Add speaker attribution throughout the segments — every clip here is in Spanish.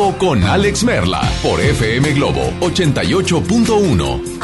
Speaker 1: con Alex Merla por FM Globo 88.1.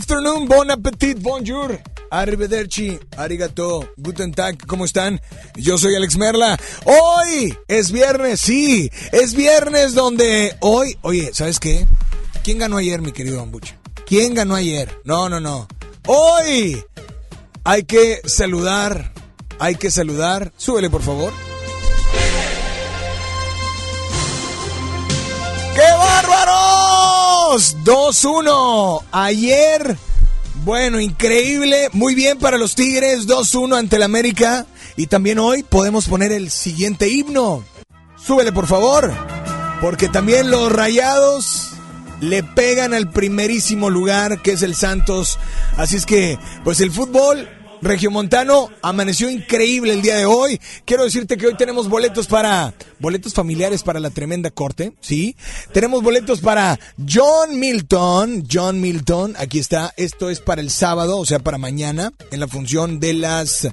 Speaker 2: afternoon, bon appetit, bonjour, arrivederci, arigato, guten tag, ¿cómo están? Yo soy Alex Merla. Hoy es viernes, sí, es viernes donde hoy, oye, ¿sabes qué? ¿Quién ganó ayer, mi querido Ambucha? ¿Quién ganó ayer? No, no, no. Hoy hay que saludar, hay que saludar. Súbele, por favor. Bárbaros! 2-1. Ayer, bueno, increíble. Muy bien para los Tigres. 2-1 ante el América. Y también hoy podemos poner el siguiente himno. Súbele, por favor. Porque también los rayados le pegan al primerísimo lugar, que es el Santos. Así es que, pues el fútbol Regiomontano amaneció increíble el día de hoy. Quiero decirte que hoy tenemos boletos para boletos familiares para la tremenda corte, ¿sí? Tenemos boletos para John Milton, John Milton, aquí está, esto es para el sábado, o sea, para mañana, en la función de las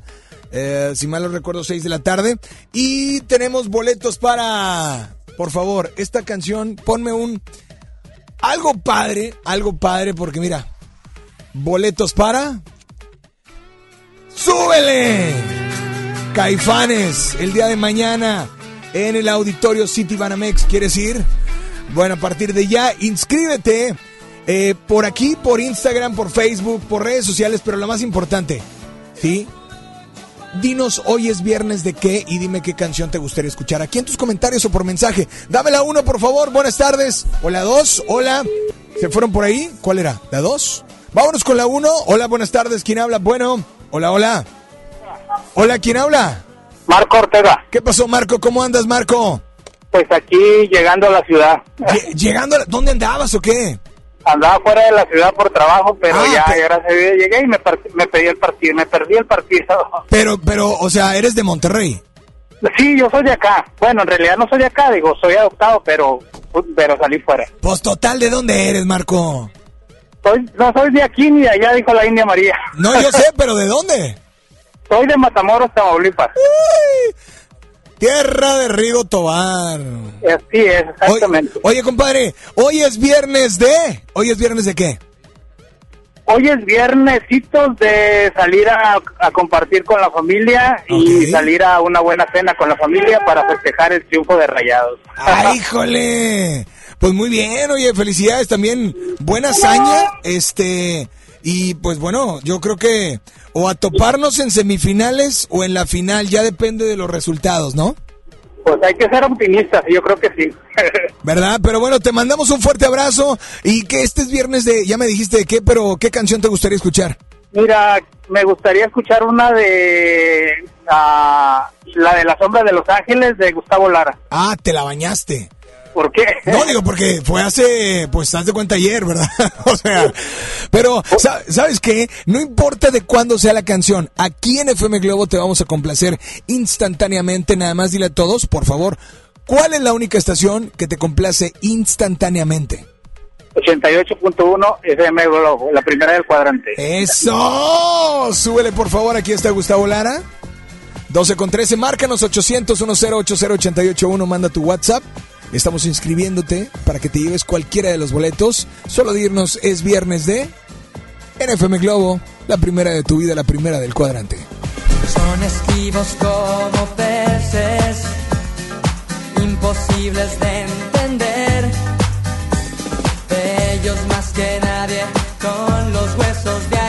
Speaker 2: eh, si mal no recuerdo, 6 de la tarde. Y tenemos boletos para, por favor, esta canción, ponme un, algo padre, algo padre, porque mira, boletos para... ¡Súbele! Caifanes, el día de mañana en el auditorio City Banamex, ¿quieres ir? Bueno, a partir de ya, inscríbete eh, por aquí, por Instagram, por Facebook, por redes sociales, pero lo más importante, ¿sí? Dinos hoy es viernes de qué y dime qué canción te gustaría escuchar. Aquí en tus comentarios o por mensaje. Dame la uno, por favor. Buenas tardes. O la dos. Hola. ¿Se fueron por ahí? ¿Cuál era? ¿La dos? Vámonos con la uno. Hola, buenas tardes. ¿Quién habla? Bueno. Hola, hola. Hola, ¿quién habla?
Speaker 3: Marco Ortega,
Speaker 2: ¿Qué pasó, Marco? ¿Cómo andas, Marco?
Speaker 3: pues aquí llegando a la ciudad.
Speaker 2: Lle- Llegando, a la- ¿dónde andabas o qué?
Speaker 3: Andaba fuera de la ciudad por trabajo, pero
Speaker 2: Ah,
Speaker 3: ya,
Speaker 2: pe-
Speaker 3: gracias a Dios, llegué y me pedí el partido, me perdí el partido.
Speaker 2: Pero, pero, o sea, eres de Monterrey.
Speaker 3: Sí, yo soy de acá. Bueno, en realidad no soy de acá, digo, soy adoptado, pero, pero salí fuera.
Speaker 2: Pues total, ¿de dónde eres, Marco?
Speaker 3: Soy, no soy de aquí ni de allá, dijo la India María.
Speaker 2: No, yo sé, pero ¿de dónde?
Speaker 3: Soy de Matamoros, Tamaulipas.
Speaker 2: Uy, tierra de Rigo Tobar.
Speaker 3: Así es, exactamente.
Speaker 2: oye, compadre, hoy es viernes de... ¿Hoy es viernes de qué?
Speaker 3: Hoy es viernesitos de salir a, a compartir con la familia y salir a una buena cena con la familia para festejar el triunfo de Rayados.
Speaker 2: ¡Ay, híjole! Pues muy bien, oye, felicidades también. Buena hazaña, este... Y pues bueno, yo creo que o a toparnos en semifinales o en la final, ya depende de los resultados, ¿no?
Speaker 3: Pues hay que ser optimistas, yo creo que sí.
Speaker 2: ¿Verdad? Pero bueno, te mandamos un fuerte abrazo y que este es viernes de, ya me dijiste de qué, pero ¿qué canción te gustaría escuchar?
Speaker 3: Mira, me gustaría escuchar una de ah, la de la sombra de los ángeles de Gustavo Lara.
Speaker 2: Ah, te la bañaste.
Speaker 3: ¿Por qué?
Speaker 2: No, digo, porque fue hace, pues, haz de cuenta ayer, ¿verdad? o sea, pero, sa- ¿sabes qué? No importa de cuándo sea la canción, aquí en FM Globo te vamos a complacer instantáneamente, nada más dile a todos, por favor, ¿cuál es la única estación que te complace instantáneamente?
Speaker 3: 88.1 FM Globo, la primera del cuadrante.
Speaker 2: ¡Eso! Súbele, por favor, aquí está Gustavo Lara. 12 con 13, márcanos 800 1080 manda tu WhatsApp. Estamos inscribiéndote para que te lleves cualquiera de los boletos. Solo dirnos es viernes de NFM Globo, la primera de tu vida, la primera del cuadrante.
Speaker 4: Son esquivos como peces, imposibles de entender. Ellos más que nadie, con los huesos de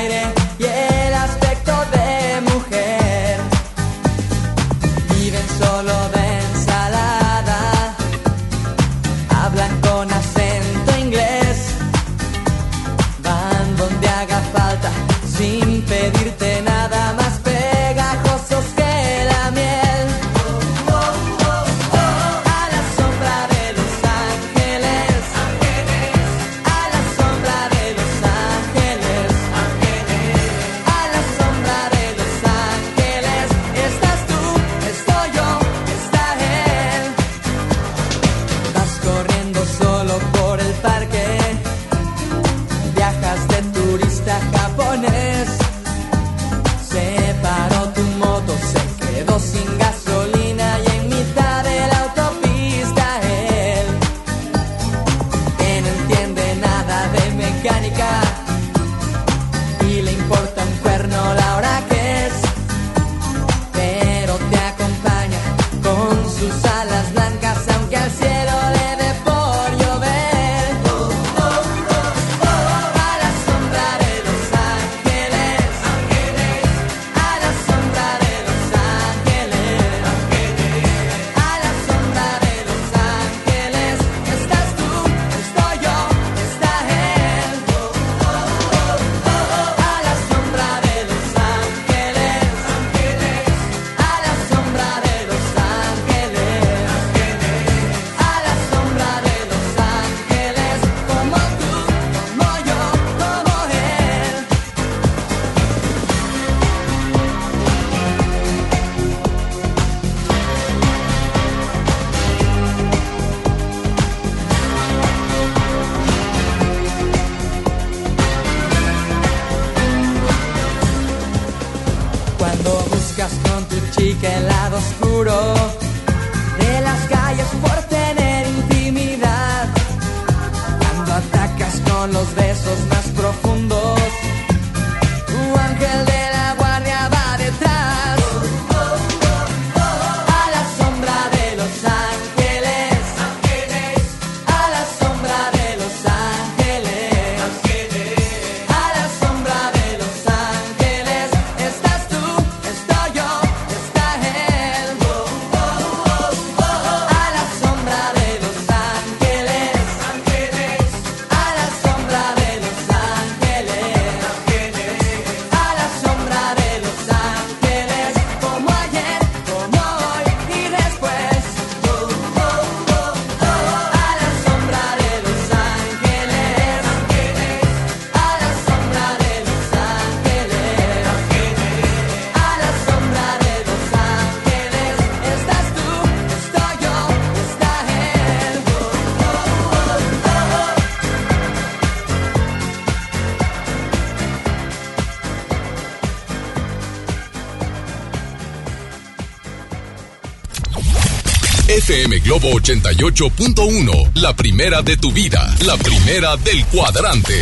Speaker 5: FM Globo 88.1, la primera de tu vida, la primera del cuadrante.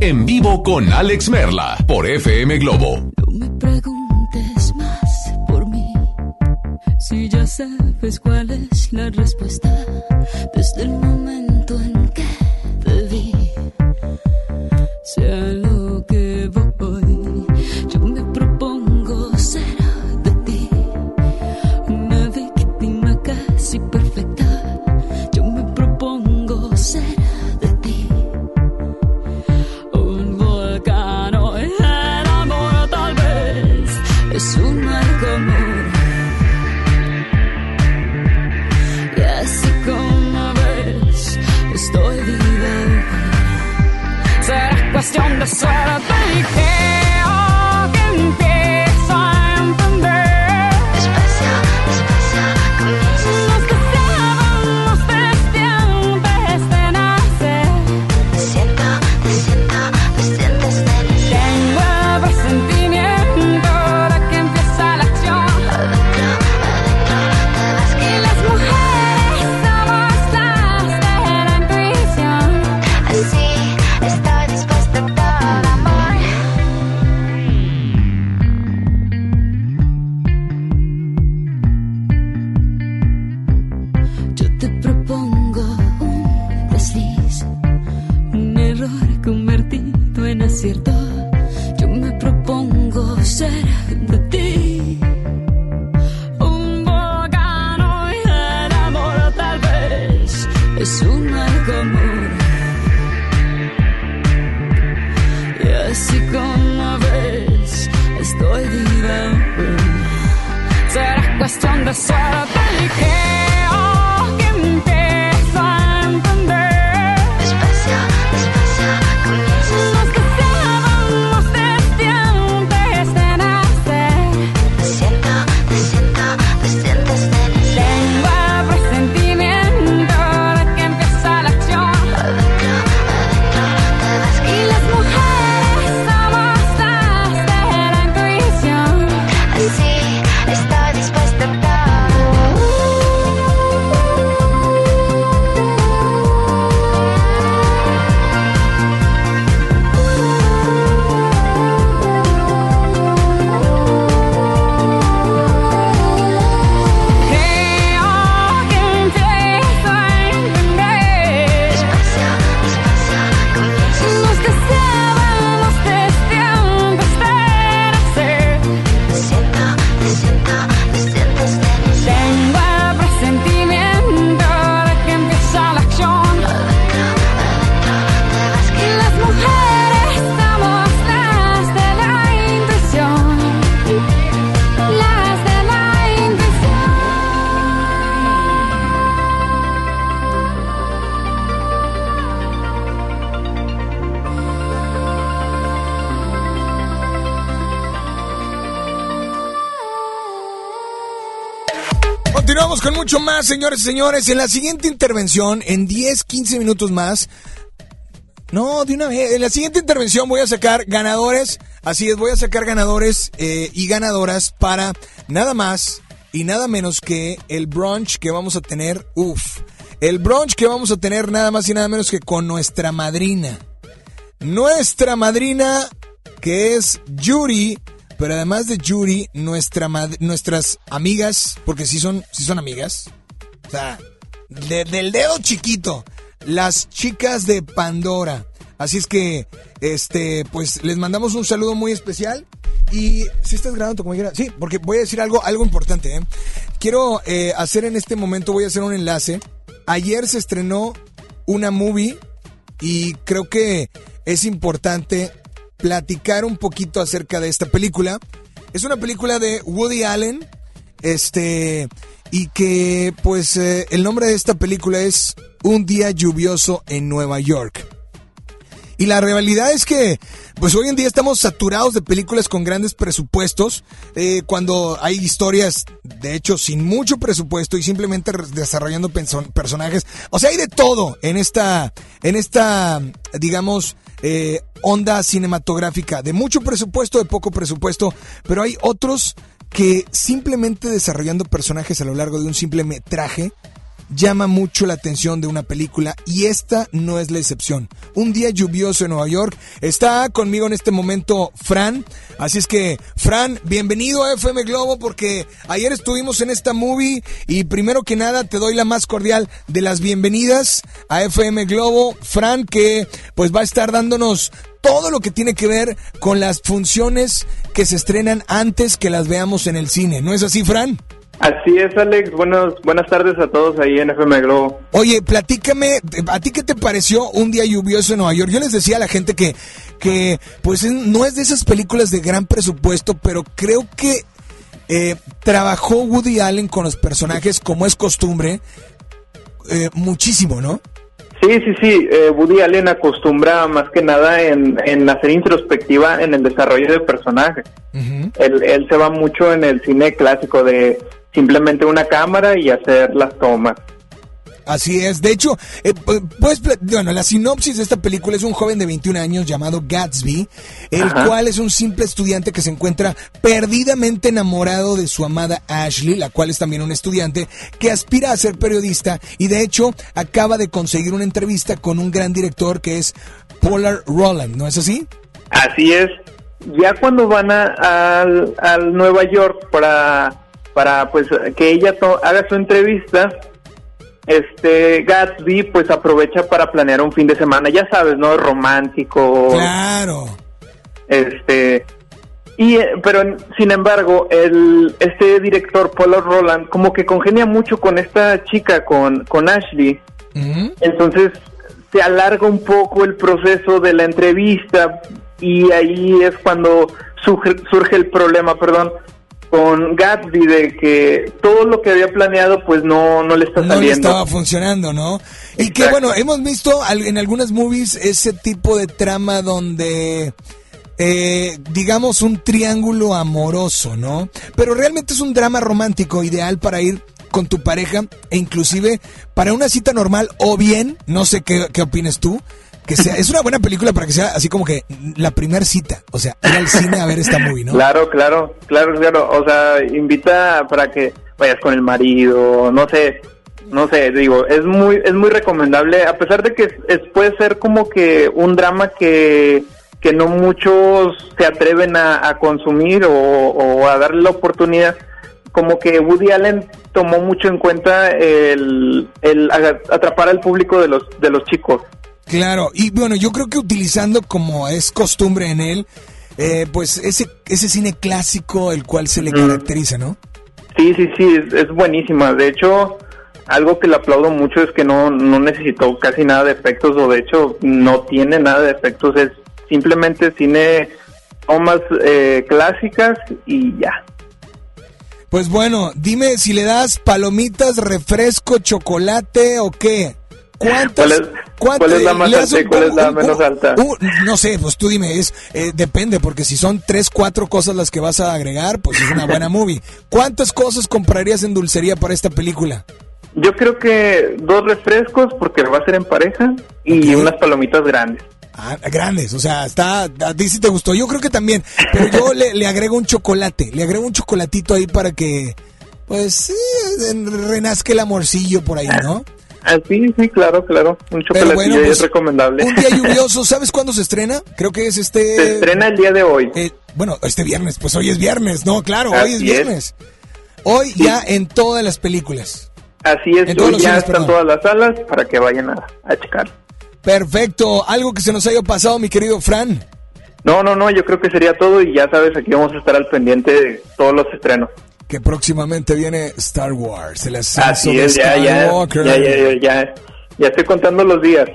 Speaker 5: En vivo con Alex Merla por FM Globo.
Speaker 2: Señores y señores. En la siguiente intervención, en 10, 15 minutos más. No, de una vez. En la siguiente intervención voy a sacar ganadores. Así es, voy a sacar ganadores eh, y ganadoras para nada más y nada menos que el brunch que vamos a tener. Uf. El brunch que vamos a tener nada más y nada menos que con nuestra madrina. Nuestra madrina, que es Yuri. Pero además de Yuri, nuestra nuestras amigas, porque sí son, sí son amigas. O sea, de- del dedo chiquito, las chicas de Pandora. Así es que, este, pues les mandamos un saludo muy especial. Y si estás grabando como quiera, sí, porque voy a decir algo, algo importante. ¿eh? Quiero eh, hacer en este momento, voy a hacer un enlace. Ayer se estrenó una movie y creo que es importante platicar un poquito acerca de esta película. Es una película de Woody Allen, este, y que pues eh, el nombre de esta película es Un día lluvioso en Nueva York. Y la realidad es que, pues hoy en día estamos saturados de películas con grandes presupuestos, eh, cuando hay historias, de hecho, sin mucho presupuesto y simplemente desarrollando personajes. O sea, hay de todo en esta, en esta, digamos, eh, onda cinematográfica, de mucho presupuesto, de poco presupuesto, pero hay otros que simplemente desarrollando personajes a lo largo de un simple metraje llama mucho la atención de una película y esta no es la excepción. Un día lluvioso en Nueva York. Está conmigo en este momento Fran. Así es que, Fran, bienvenido a FM Globo porque ayer estuvimos en esta movie y primero que nada te doy la más cordial de las bienvenidas a FM Globo. Fran que pues va a estar dándonos todo lo que tiene que ver con las funciones que se estrenan antes que las veamos en el cine. ¿No es así, Fran?
Speaker 6: Así es, Alex. Buenos, buenas tardes a todos ahí en FM Globo.
Speaker 2: Oye, platícame, ¿a ti qué te pareció un día lluvioso en Nueva York? Yo les decía a la gente que, que pues es- no es de esas películas de gran presupuesto, pero creo que eh, trabajó Woody Allen con los personajes como es costumbre eh, muchísimo, ¿no?
Speaker 6: Sí, sí, sí. eh, Woody Allen acostumbra más que nada en, en hacer introspectiva en el desarrollo de personajes. él, él se va mucho en el cine clásico de simplemente una cámara y hacer las tomas.
Speaker 2: Así es. De hecho, eh, pu- pues, bueno, la sinopsis de esta película es un joven de 21 años llamado Gatsby, el
Speaker 6: Ajá.
Speaker 2: cual es un simple estudiante que se encuentra perdidamente enamorado de su amada Ashley, la cual es también un estudiante que aspira a ser periodista y de hecho acaba de conseguir una entrevista con un gran director que es Polar Roland, ¿no es así?
Speaker 6: Así es. Ya cuando van a, al, al Nueva York para, para pues que ella haga su entrevista, este Gatsby pues aprovecha para planear un fin de semana, ya sabes, ¿no? Romántico.
Speaker 2: Claro.
Speaker 6: Este y eh, pero sin embargo, el este director Paul Roland como que congenia mucho con esta chica con con Ashley. Entonces se alarga un poco el proceso de la entrevista y ahí es cuando surge, surge el problema, perdón, con Gatsby de que todo lo que había planeado pues no, no le está
Speaker 2: no le
Speaker 6: saliendo.
Speaker 2: estaba funcionando, ¿no? Y que bueno, hemos visto en algunas movies ese tipo de trama donde, eh, digamos, un triángulo amoroso, ¿no? Pero realmente es un drama romántico ideal para ir con tu pareja e inclusive para una cita normal o bien, no sé qué, qué opines tú, que sea, es una buena película para que sea así como que la primer cita, o sea, ir al cine a ver esta movie, ¿no?
Speaker 6: Claro, claro, claro, claro. O sea, invita para que vayas con el marido, no sé, no sé, digo, es muy, es muy recomendable, a pesar de que es- puede ser como que un drama que, que no muchos se atreven a, consumir o, a darle la oportunidad. Como que Woody Allen tomó mucho en cuenta el, el atrapar al público de los, de los chicos.
Speaker 2: Claro, y bueno, yo creo que utilizando como es costumbre en él, eh, pues ese, ese cine clásico el cual se le
Speaker 6: Ujú.
Speaker 2: caracteriza, ¿no?
Speaker 6: Sí, sí, sí, es, es buenísima. De hecho, algo que le aplaudo mucho es que no, no necesitó casi nada de efectos, o de hecho no tiene nada de efectos, es simplemente cine tomas eh, clásicas y ya.
Speaker 2: Pues bueno, dime si le das palomitas, refresco, chocolate o qué. ¿Cuántas?
Speaker 6: ¿Cuál es-
Speaker 2: cuántas-
Speaker 6: cuál es la más alta y cuál es la
Speaker 2: un-
Speaker 6: menos alta?
Speaker 2: un- no sé, pues tú dime, es eh, depende, porque si son tres, cuatro cosas las que vas a agregar, pues es una buena movie. ¿Cuántas cosas comprarías en dulcería para esta película?
Speaker 6: Yo creo que dos refrescos, porque va a ser en pareja, y unas palomitas grandes.
Speaker 2: Ah, grandes, o sea, está, a ti sí te gustó, yo creo que también, pero yo le, le agrego un chocolate, le agrego un chocolatito ahí para que, pues, sí, renazca el amorcillo por ahí, ¿no?
Speaker 6: Ah, sí, sí, claro, claro. Un
Speaker 2: bueno,
Speaker 6: ahí
Speaker 2: pues,
Speaker 6: es recomendable.
Speaker 2: un día lluvioso, ¿sabes cuándo se estrena? Creo que es este...
Speaker 6: Se estrena el día de hoy.
Speaker 2: eh, bueno, este viernes, pues hoy es viernes, no, claro, hoy
Speaker 6: Así
Speaker 2: es
Speaker 6: es.
Speaker 2: viernes. Hoy ya en todas las películas.
Speaker 6: Así es, hoy ya
Speaker 2: cines,
Speaker 6: están
Speaker 2: perdón.
Speaker 6: todas las salas para que vayan a, a checar.
Speaker 2: Perfecto, algo que se nos haya pasado, mi querido Fran.
Speaker 6: No, no, no, yo creo que sería todo y ya sabes, aquí vamos a estar al pendiente de todos los estrenos.
Speaker 2: Que próximamente viene Star Wars, el ascenso
Speaker 6: Así
Speaker 2: de
Speaker 6: es, ya, ya,
Speaker 2: Skywalker.
Speaker 6: ya, ya, ya, ya, ya estoy contando los días.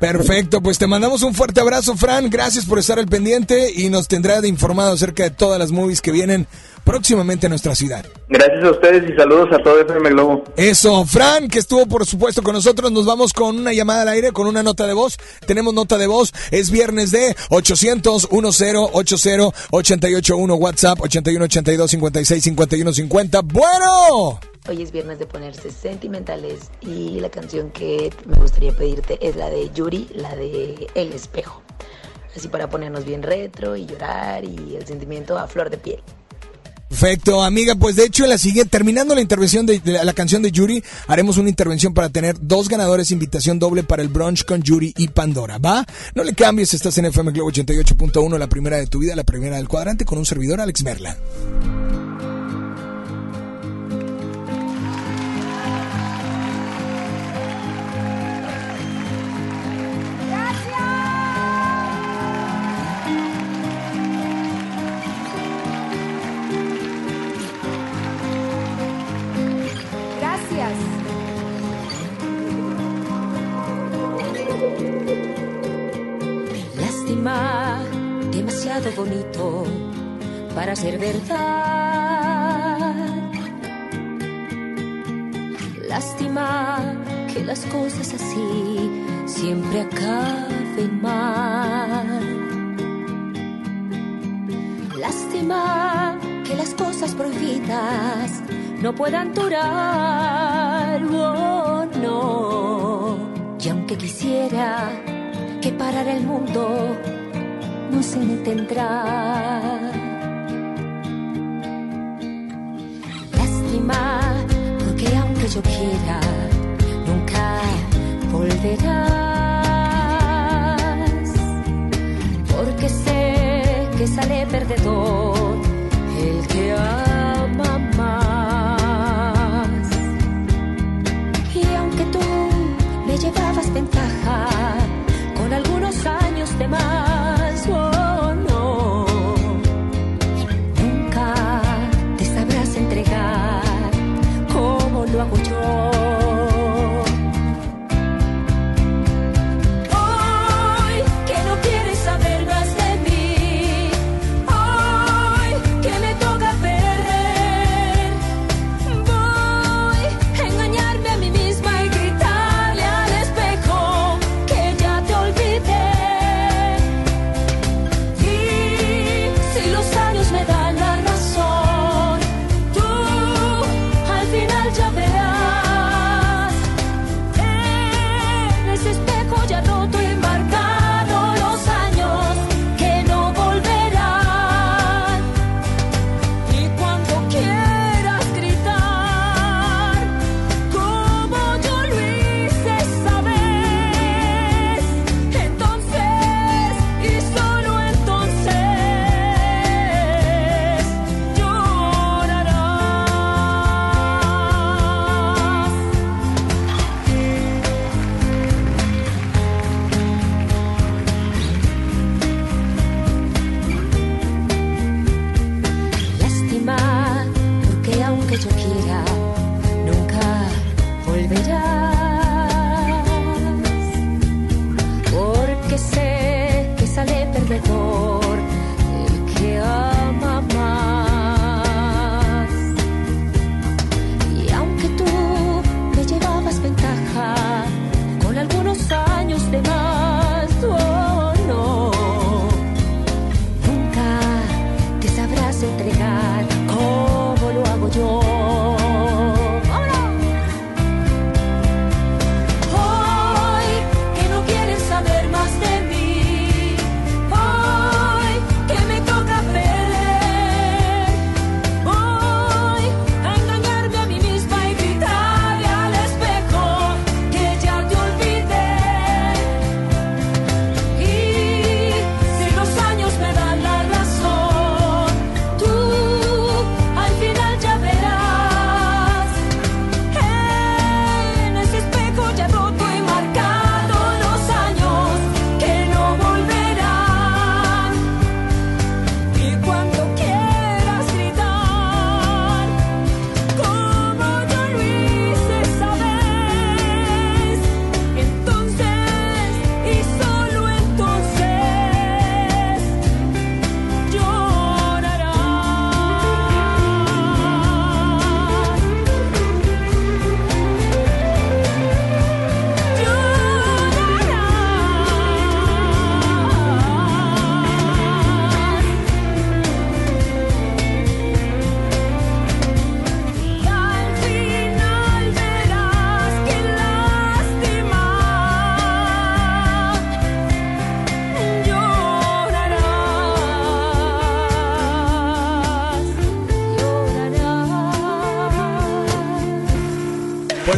Speaker 2: Perfecto, pues te mandamos un fuerte abrazo, Fran. Gracias por estar al pendiente y nos tendrá de informado acerca de todas las movies que vienen próximamente a nuestra ciudad.
Speaker 6: Gracias a ustedes y saludos a todo FM Globo.
Speaker 2: Eso, Fran, que estuvo por supuesto con nosotros, nos vamos con una llamada al aire, con una nota de voz. Tenemos nota de voz, es viernes de 800 1080 881 WhatsApp 81 82 56 51 50. Bueno.
Speaker 7: Hoy es viernes de ponerse sentimentales y la canción que me gustaría pedirte es la de Yuri, la de El espejo. Así para ponernos bien retro y llorar y el sentimiento a flor de piel.
Speaker 2: Perfecto, amiga. Pues de hecho, la siguiente, terminando la intervención de, de la, la canción de Yuri, haremos una intervención para tener dos ganadores, invitación doble para el brunch con Yuri y Pandora. ¿Va? No le cambies, estás en FM Globo 88.1, la primera de tu vida, la primera del cuadrante, con un servidor, Alex Merla.
Speaker 8: Verdad. Lástima que las cosas así siempre acaben mal. Lástima que las cosas prohibidas no puedan durar. Oh, no. Y aunque quisiera que parara el mundo, no se detendrá. Porque aunque yo quiera, nunca volverás. Porque sé que sale perdedor el que ama más. Y aunque tú me llevabas ventaja con algunos años de más,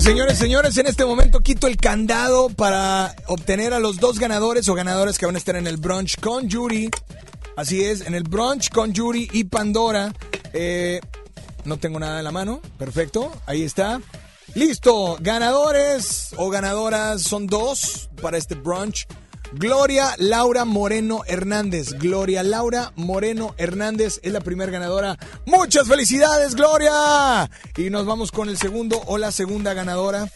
Speaker 9: señores, señores, en este momento quito el candado para obtener a los dos ganadores o ganadoras que van a estar en el brunch con Yuri. Así es, en el brunch con Yuri y Pandora. Eh, no tengo nada en la mano. Perfecto, ahí está. Listo, ganadores o ganadoras son dos para este brunch. Gloria Laura Moreno Hernández. Gloria Laura Moreno Hernández es la primera ganadora. Muchas felicidades, Gloria. Y nos vamos con el segundo o la segunda ganadora.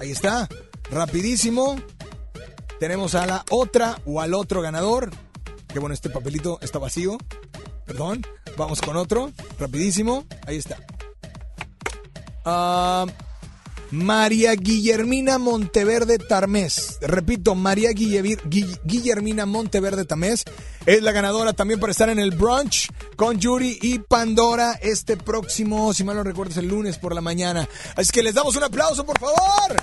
Speaker 9: Ahí está, rapidísimo. Tenemos a la otra o al otro ganador. Que bueno, este papelito está vacío. Perdón. Vamos con otro, rapidísimo. Ahí está. Ah, María Guillermina Monteverde Tarmés. Repito, María Guille- Guille- Guillermina Monteverde Tarmés es la ganadora también para estar en el brunch con Yuri y Pandora este próximo, si mal no recuerdo, es el lunes por la mañana. Así que les damos un aplauso, por favor.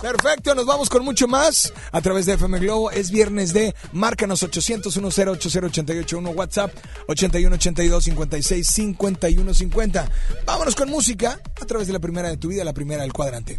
Speaker 9: Perfecto, nos vamos con mucho más a través de FM Globo. Es viernes de Márcanos 800 10 881 WhatsApp 81 82 56 51 50. Vámonos con música a través de la primera de tu vida, la primera del cuadrante.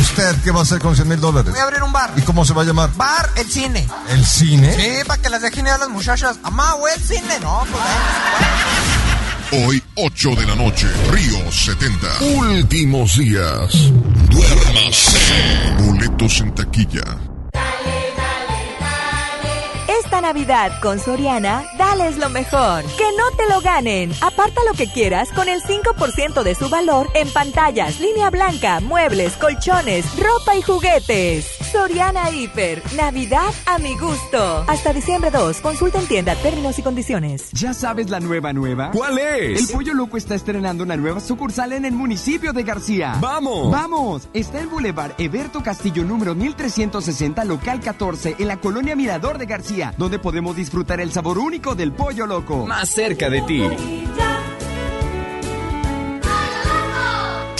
Speaker 10: ¿Usted qué va a hacer con 100 mil dólares?
Speaker 11: Voy a abrir un bar.
Speaker 10: ¿Y cómo se va a llamar?
Speaker 11: Bar El Cine.
Speaker 10: ¿El cine?
Speaker 11: Sí, para que las dejen ir a las muchachas. Amá, güey, el cine. No, pues
Speaker 12: Hoy, 8 de la noche, Río 70. Últimos días. Duérmase. Boletos en taquilla.
Speaker 13: Navidad con Soriana, dales lo mejor. Que no te lo ganen. Aparta lo que quieras con el 5% de su valor en pantallas, línea blanca, muebles, colchones, ropa y juguetes. Soriana Hiper. Navidad a mi gusto. Hasta diciembre 2. Consulta en tienda términos y condiciones.
Speaker 14: ¿Ya sabes la nueva nueva?
Speaker 15: ¿Cuál es?
Speaker 14: El Pollo Loco está estrenando una nueva sucursal en el municipio de García.
Speaker 15: ¡Vamos!
Speaker 14: ¡Vamos! Está en Boulevard Eberto Castillo número 1360, local 14, en la colonia Mirador de García, donde podemos disfrutar el sabor único del Pollo Loco.
Speaker 15: Más cerca de ti.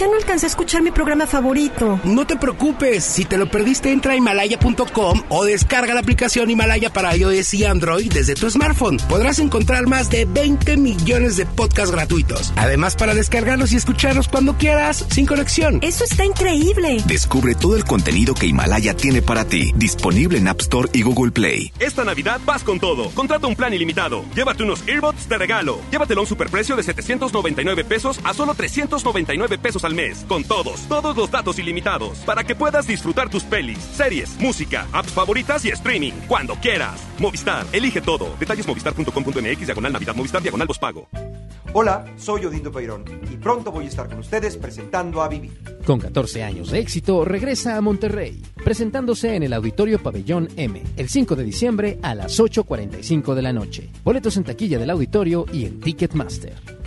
Speaker 16: Ya no alcancé a escuchar mi programa favorito.
Speaker 11: No te preocupes, si te lo perdiste entra a himalaya.com o descarga la aplicación Himalaya para iOS y Android desde tu smartphone. Podrás encontrar más de 20 millones de podcasts gratuitos. Además para descargarlos y escucharlos cuando quieras, sin conexión.
Speaker 16: Eso está increíble.
Speaker 17: Descubre todo el contenido que Himalaya tiene para ti, disponible en App Store y Google Play.
Speaker 18: Esta Navidad vas con todo. Contrata un plan ilimitado. Llévate unos earbuds de regalo. Llévatelo a un superprecio de 799 pesos a solo 399 pesos al mes. Con todos, todos los datos ilimitados. Para que puedas disfrutar tus pelis, series, música, apps favoritas y streaming. Cuando quieras. Movistar, elige todo. Detalles movistar.com.mx, diagonal Navidad, Movistar, diagonal pago.
Speaker 19: Hola, soy Odindo Peirón y pronto voy a estar con ustedes presentando a Vivir.
Speaker 20: Con 14 años de éxito, regresa a Monterrey, presentándose en el Auditorio Pabellón M, el 5 de diciembre a las 8.45 de la noche. Boletos en taquilla del auditorio y en Ticketmaster.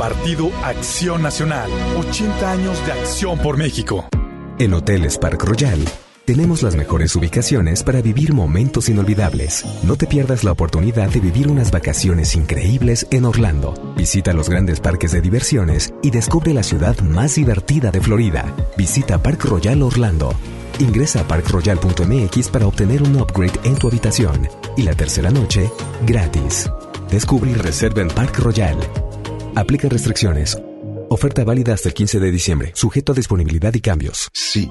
Speaker 21: Partido Acción Nacional. 80 años de acción por México.
Speaker 22: En Hoteles Park Royal tenemos las mejores ubicaciones para vivir momentos inolvidables. No te pierdas la oportunidad de vivir unas vacaciones increíbles en Orlando. Visita los grandes parques de diversiones y descubre la ciudad más divertida de Florida. Visita Park Royal Orlando. Ingresa a parkroyal.mx para obtener un upgrade en tu habitación y la tercera noche gratis. Descubre y reserva en Park Royal. Aplica restricciones. Oferta válida hasta el 15 de diciembre, sujeto a disponibilidad y cambios.
Speaker 23: Sí,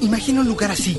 Speaker 24: Imagina un lugar así,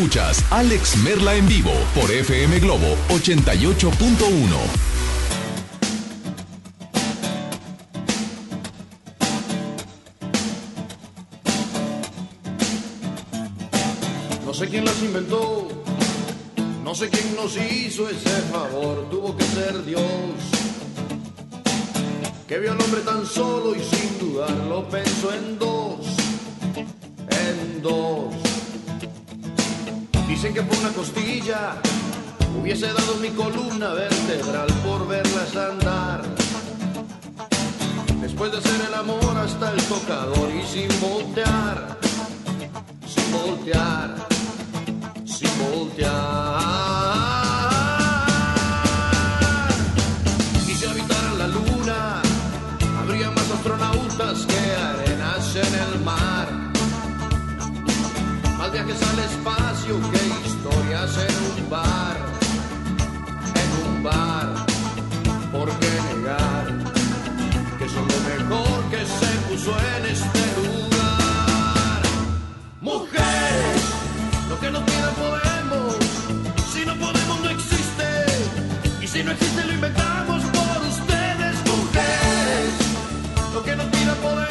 Speaker 15: Escuchas Alex Merla en vivo por FM Globo 88.1.
Speaker 25: No sé quién las inventó, no sé quién nos hizo ese favor, tuvo que ser Dios. Que vio al hombre tan solo y sin dudarlo pensó en dos, Dicen que por una costilla hubiese dado mi columna vertebral por verlas andar. Después de hacer el amor hasta el tocador y sin voltear, sin voltear, sin voltear. Y si habitaran la luna, habría más astronautas que arenas en el mar. Viajes al espacio que historias en un bar, en un bar. ¿Por qué negar que son lo mejor que se puso en este lugar? Mujeres, lo que no pidan podemos. Si no podemos, no existe. Y si no existe, lo inventamos por ustedes, mujeres. Lo que no pidan podemos.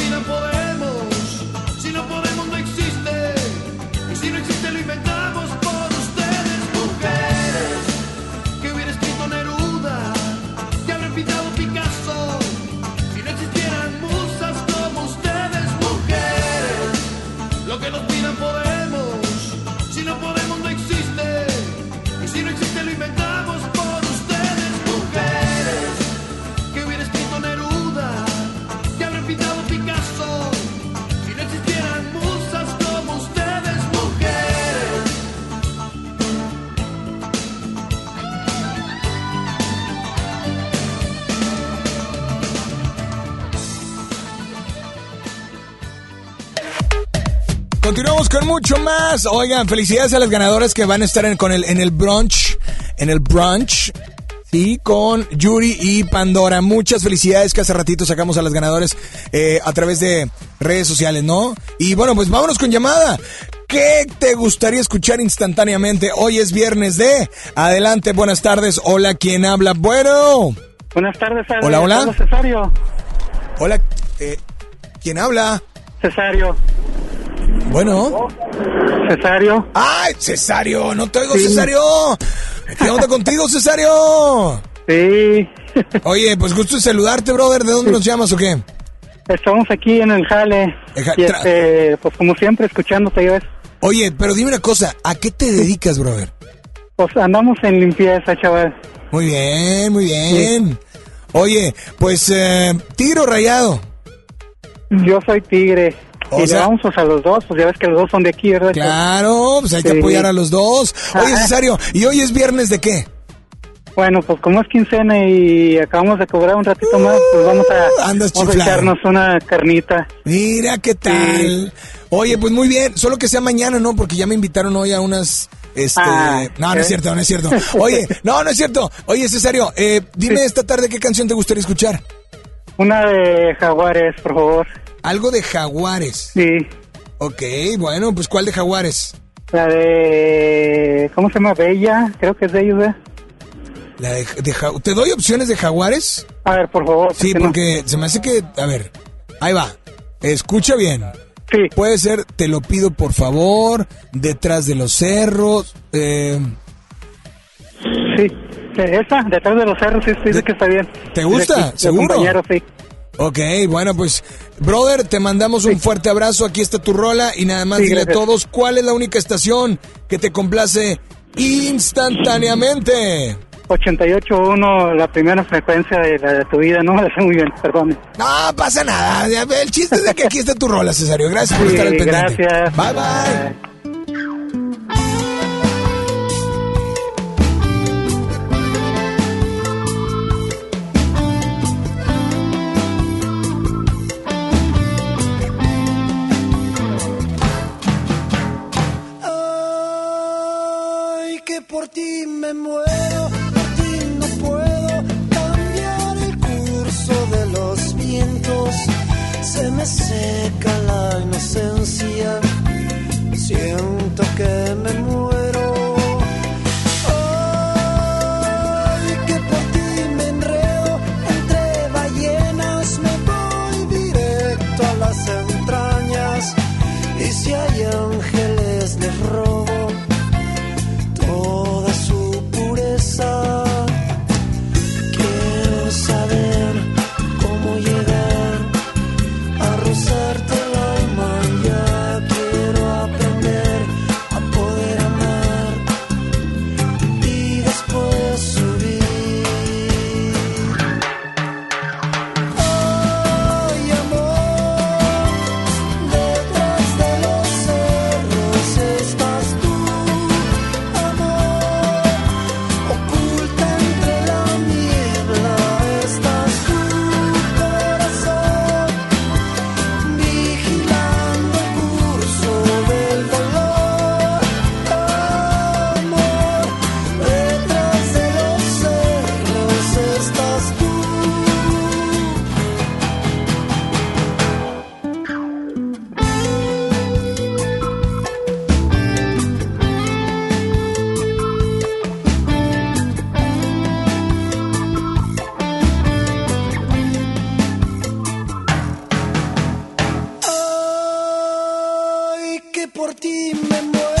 Speaker 2: Con mucho más. Oigan, felicidades a las ganadoras que van a estar en, con el, en el brunch. En el brunch. Sí, con Yuri y Pandora. Muchas felicidades que hace ratito sacamos a las ganadoras eh, a través de redes sociales, ¿no? Y bueno, pues vámonos con llamada. ¿Qué te gustaría escuchar instantáneamente? Hoy es viernes de... Adelante, buenas tardes. Hola, ¿quién habla? Bueno.
Speaker 26: Buenas tardes, Alex.
Speaker 2: Hola, hola.
Speaker 26: Cesario.
Speaker 2: Hola, eh, ¿quién habla?
Speaker 26: Cesario.
Speaker 2: Bueno.
Speaker 26: Cesario.
Speaker 2: ¡Ay, Cesario! ¡No te oigo,
Speaker 26: Sí.
Speaker 2: Cesario! ¿Qué onda contigo, Cesario?
Speaker 26: Sí.
Speaker 2: Oye, pues gusto saludarte, brother. ¿De dónde nos llamas o qué?
Speaker 26: Estamos aquí en el jale.
Speaker 2: Eja-
Speaker 26: Y este, pues como siempre, escuchándote, ya ves.
Speaker 2: Oye, pero dime una cosa. ¿A qué te dedicas, brother?
Speaker 26: Pues andamos en limpieza, chaval.
Speaker 2: Muy bien, muy bien. Oye, pues, eh, tigre o rayado.
Speaker 26: Yo soy tigre.
Speaker 2: O sea-
Speaker 26: vamos a los dos, pues ya ves que los dos son de aquí, ¿verdad?
Speaker 2: Claro, pues hay que apoyar a los dos. Oye,
Speaker 26: Ah.
Speaker 2: Cesario, ¿y hoy es viernes de qué?
Speaker 26: Bueno, pues como es quincena y acabamos de cobrar un ratito más, pues vamos a,
Speaker 2: Uh, Andas
Speaker 26: vamos a echarnos una carnita.
Speaker 2: Mira qué tal. Oye, pues muy bien, solo que sea mañana, ¿no? Porque ya me invitaron hoy a unas... Este...
Speaker 26: Ah,
Speaker 2: no, no es
Speaker 26: ¿eh?
Speaker 2: cierto, no es cierto. Oye, no, no es cierto. Oye, Cesario, eh, dime esta tarde qué canción te gustaría escuchar.
Speaker 26: Una de jaguares, por favor.
Speaker 2: Algo de jaguares.
Speaker 26: Sí.
Speaker 2: Ok, bueno, pues ¿cuál de jaguares?
Speaker 26: La de... ¿Cómo se llama? Bella, creo que es de ellos, ¿eh?
Speaker 2: La de, de ja- ¿Te doy opciones de jaguares?
Speaker 26: A ver, por favor.
Speaker 2: Sí, porque se me hace que... A ver, ahí va. Escucha bien.
Speaker 26: Sí.
Speaker 2: Puede ser Te lo pido por favor, Detrás de los cerros. Eh,
Speaker 26: Sí, esa, detrás de los cerros, sí, dice que está bien.
Speaker 2: ¿Te gusta?
Speaker 26: De de
Speaker 2: ¿Seguro?
Speaker 26: compañero, sí.
Speaker 2: Ok, bueno, pues, brother, te mandamos un fuerte abrazo. Aquí está tu rola. Y nada más
Speaker 26: Sí,
Speaker 2: dile a todos cuál es la única estación que te complace instantáneamente.
Speaker 26: 88.1, la primera frecuencia de, la de tu vida, no me sé muy bien, perdón.
Speaker 2: No pasa nada. Ya ve, El chiste es de que aquí está tu rola, Cesario. Gracias por
Speaker 26: Sí,
Speaker 2: estar al pendiente.
Speaker 26: gracias.
Speaker 2: Bye, bye.
Speaker 27: Ti me muero, por ti no puedo cambiar el curso de los vientos. Se me seca la inocencia, siento que me muero. que por ti me
Speaker 15: muero.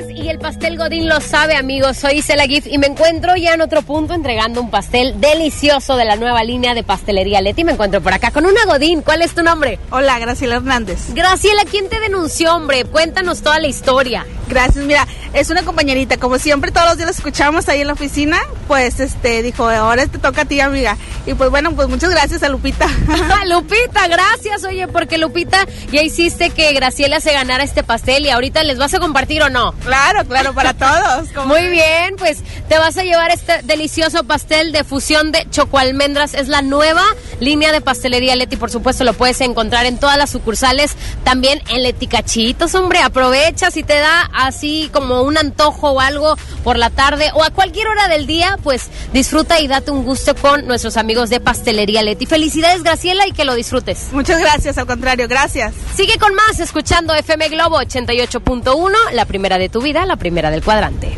Speaker 25: y el pastel Godín lo sabe, amigos. Soy Isela Gif y me encuentro ya en otro punto entregando un pastel delicioso de la nueva línea de pastelería Leti. Me encuentro por acá con una Godín. ¿Cuál es tu nombre?
Speaker 28: Hola, Graciela Hernández.
Speaker 25: Graciela, ¿quién te denunció, hombre? Cuéntanos toda la historia.
Speaker 28: Gracias, mira, es una compañerita, como siempre todos los días la escuchamos ahí en la oficina, pues este dijo, ahora te toca a ti, amiga. Y pues bueno, pues muchas gracias a Lupita.
Speaker 25: Lupita, gracias, oye, porque Lupita ya hiciste que Graciela se ganara este pastel y ahorita les vas a compartir o no.
Speaker 28: Claro, claro, para todos.
Speaker 25: Muy bien, pues te vas a llevar este delicioso pastel de fusión de chocoalmendras. Es la nueva línea de pastelería Leti, por supuesto, lo puedes encontrar en todas las sucursales, también en Leti Cachitos, hombre, aprovecha si te da así como un antojo o algo por la tarde o a cualquier hora del día, pues disfruta y date un gusto con nuestros amigos de Pastelería Leti. Felicidades, Graciela, y que lo disfrutes.
Speaker 28: Muchas gracias, al contrario, gracias.
Speaker 25: Sigue con más escuchando FM Globo 88.1, la primera de tu vida, la primera del cuadrante.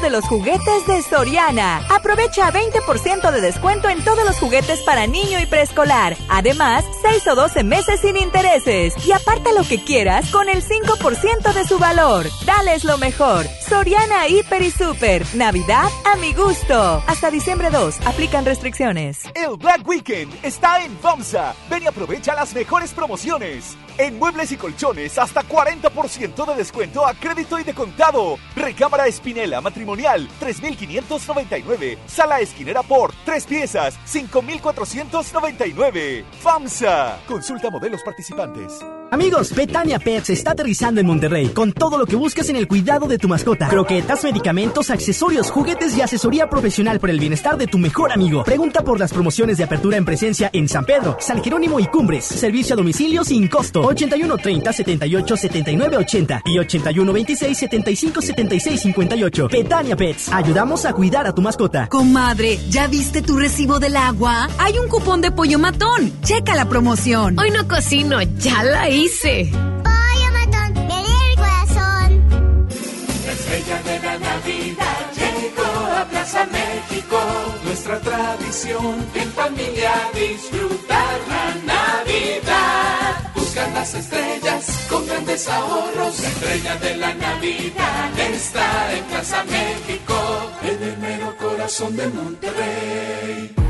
Speaker 13: de los juguetes de Soriana. Aprovecha 20% de descuento en todos los juguetes para niño y preescolar. Además, 6 o 12 meses sin intereses. Y aparta lo que quieras con el 5% de su valor. Dales lo mejor. Soriana Hiper y Super. Navidad a mi gusto. Hasta diciembre 2. Aplican restricciones.
Speaker 29: El Black Weekend está en FAMSA. Ven y aprovecha las mejores promociones. En muebles y colchones, hasta 40% de descuento a crédito y de contado. Recámara Espinela matrimonial, 3,599. Sala esquinera por 3 piezas, 5,499. FAMSA. Consulta modelos participantes.
Speaker 30: Amigos, Betania Pets está aterrizando en Monterrey con todo lo que busques en el cuidado de tu mascota. Croquetas, medicamentos, accesorios, juguetes y asesoría profesional por el bienestar de tu mejor amigo. Pregunta por las promociones de apertura en presencia en San Pedro, San Jerónimo y Cumbres. Servicio a domicilio sin costo. 81 30 78 79 80 y 81 26 75 76 58. Betania Pets. Ayudamos a cuidar a tu mascota.
Speaker 31: Comadre, ¿ya viste tu recibo del agua? Hay un cupón de pollo matón. Checa la promoción.
Speaker 32: Hoy no cocino, ya la hice.
Speaker 33: Pollo matón, viene el corazón.
Speaker 34: La estrella de la Navidad llegó a Plaza México. Nuestra tradición en familia disfrutar la Navidad. Buscan las estrellas con grandes ahorros. La estrella de la Navidad está en Plaza México, en el mero corazón de Monterrey.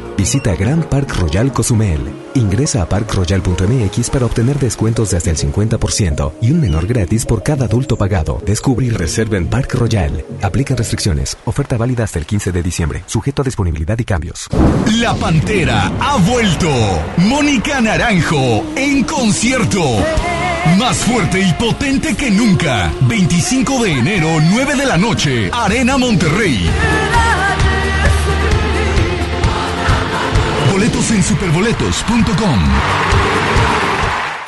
Speaker 22: Visita Grand Park Royal Cozumel. Ingresa a parkroyal.mx para obtener descuentos de hasta el 50% y un menor gratis por cada adulto pagado. Descubre y reserva en Park Royal. Aplican restricciones. Oferta válida hasta el 15 de diciembre. Sujeto a disponibilidad y cambios.
Speaker 21: La Pantera ha vuelto. Mónica Naranjo en concierto. Más fuerte y potente que nunca. 25 de enero, 9 de la noche. Arena Monterrey. Boletos en superboletos.com.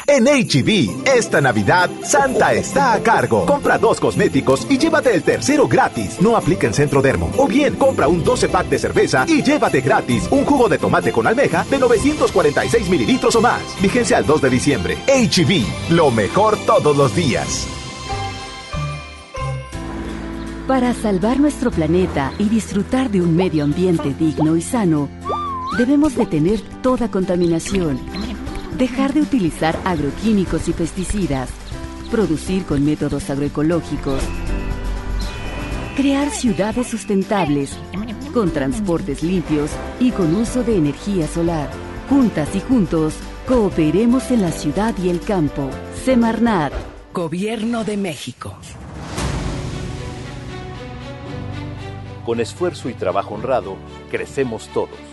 Speaker 23: En HB, esta Navidad, Santa está a cargo. Compra dos cosméticos y llévate el tercero gratis. No aplica en Centro Dermo. O bien, compra un 12 pack de cerveza y llévate gratis un jugo de tomate con almeja de 946 mililitros o más. Vigencia al 2 de diciembre. HB, lo mejor todos los días.
Speaker 8: Para salvar nuestro planeta y disfrutar de un medio ambiente digno y sano, debemos detener toda contaminación, dejar de utilizar agroquímicos y pesticidas, producir con métodos agroecológicos, crear ciudades sustentables, con transportes limpios y con uso de energía solar. Juntas y juntos, cooperemos en la ciudad y el campo. Semarnat.
Speaker 35: Gobierno de México.
Speaker 36: Con esfuerzo y trabajo honrado, crecemos todos.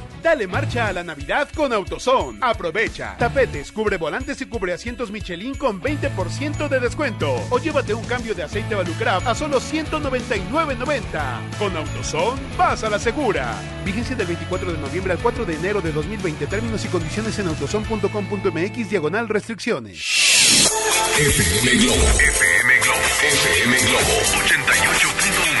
Speaker 37: Dale marcha a la Navidad con AutoZone. Aprovecha. Tapetes, cubre volantes y cubre asientos Michelin con 20% de descuento. O llévate un cambio de aceite Valucraft a solo 199.90. Con AutoZone, vas a la segura. Vigencia del 24 de noviembre al 4 de enero de 2020. Términos y condiciones en autozone.com.mx diagonal restricciones.
Speaker 15: FM Globo. FM Globo. FM Globo 88.1.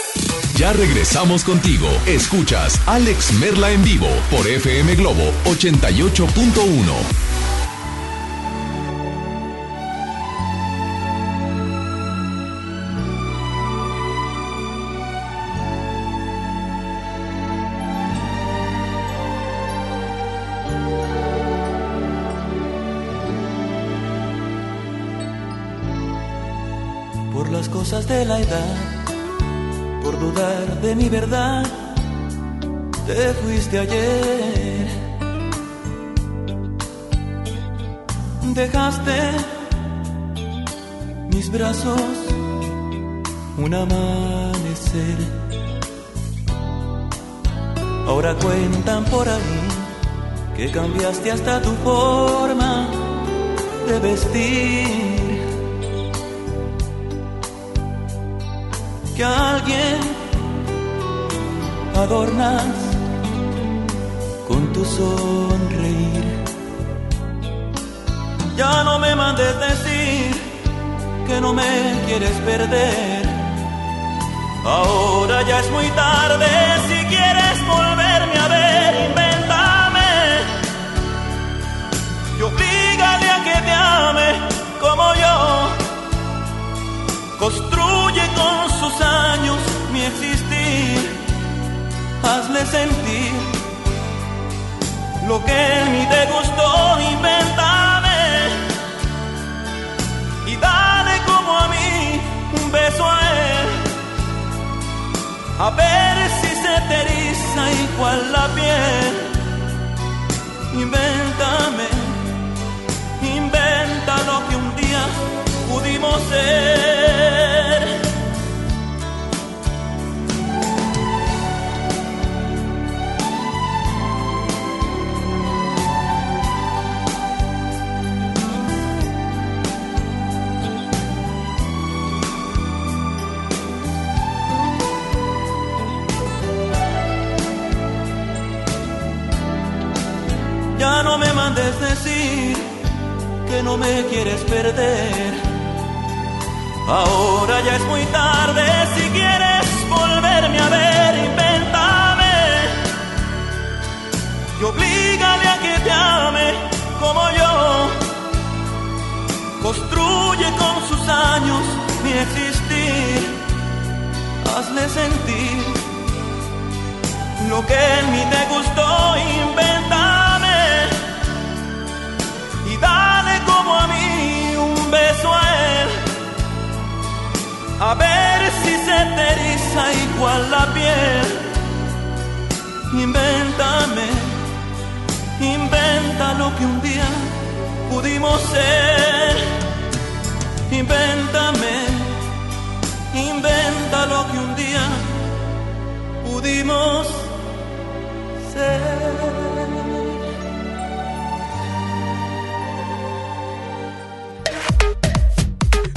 Speaker 15: Ya regresamos contigo. Escuchas Alex Merla en vivo por FM Globo 88.1.
Speaker 38: Por las cosas de la edad dudar de mi verdad, te fuiste ayer. Dejaste mis brazos un amanecer. Ahora cuentan por ahí que cambiaste hasta tu forma de vestir. Que alguien adornas con tu sonreír. Ya no me mandes decir que no me quieres perder. Ahora ya es muy tarde si quieres volverme a ver, invéntame. Y oblígale a que te ame como yo. Construye con sus años mi existir. Hazle sentir lo que en mí te gustó, invéntame. Y dale como a mí un beso a él. A ver si se te eriza igual la piel. Invéntame, ser. Ya no me mandes decir que no me quieres perder. Ahora ya es muy tarde si quieres volverme a ver, invéntame. Y oblígale a que te ame como yo. Construye con sus años mi existir. Hazle sentir lo que en mí te gustó, A ver si se te igual la piel. Invéntame, inventa lo que un día pudimos ser. Invéntame, inventa lo que un día pudimos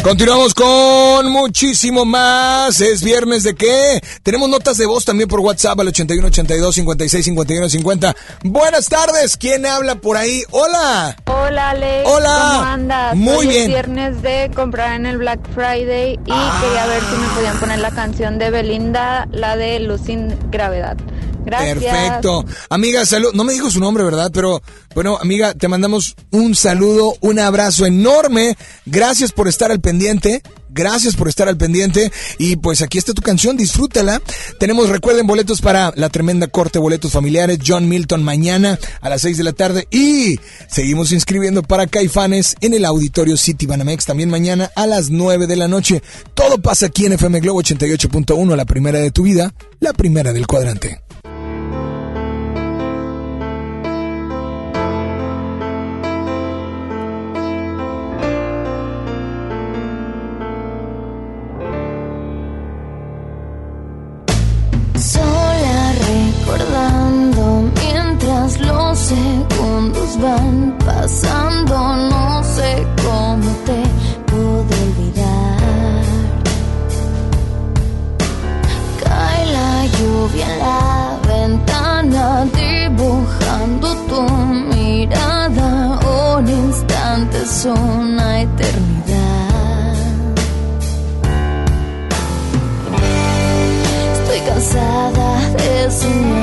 Speaker 2: Continuamos con muchísimo más. Es viernes de qué? Tenemos notas de voz también por WhatsApp al 81 82 56 51 50. Buenas tardes. ¿Quién habla por ahí? Hola.
Speaker 39: Hola, Alex.
Speaker 2: Hola.
Speaker 39: ¿Cómo andas?
Speaker 2: Muy
Speaker 39: Hoy
Speaker 2: bien.
Speaker 39: Es viernes de comprar en el Black Friday y quería ver si me podían poner la canción de Belinda, la de Luz sin Gravedad. Gracias.
Speaker 2: Perfecto. Amiga, salud. No me dijo su nombre, ¿verdad? Pero bueno, amiga, te mandamos un saludo, un abrazo enorme. Gracias por estar al pendiente. Gracias por estar al pendiente. Y pues aquí está tu canción, disfrútala. Tenemos, recuerden, boletos para la tremenda corte, boletos familiares, John Milton mañana a las 6 de la tarde. Y seguimos inscribiendo para Caifanes en el Auditorio City Banamex también mañana a las 9 de la noche. Todo pasa aquí en FM Globo 88.1, la primera de tu vida, la primera del cuadrante.
Speaker 40: Van pasando, no sé cómo te puedo olvidar. Cae la lluvia en la ventana, dibujando tu mirada. Un instante es una eternidad. Estoy cansada de soñar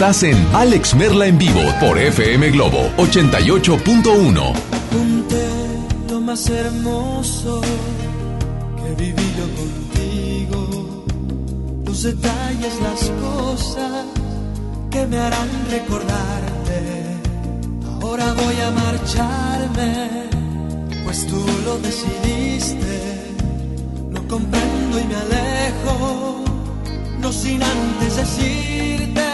Speaker 15: Estás en Alex Merla en vivo por FM Globo 88.1.
Speaker 25: Junté lo más hermoso que viví yo contigo. Los detalles, las cosas que me harán recordarte. Ahora voy a marcharme, pues tú lo decidiste. No comprendo y me alejo, no sin antes decirte.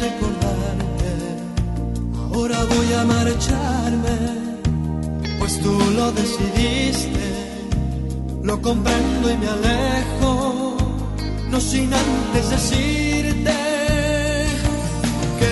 Speaker 25: Recordarte. Ahora voy a marcharme, pues tú lo decidiste, lo comprendo y me alejo, no sin antes decirte que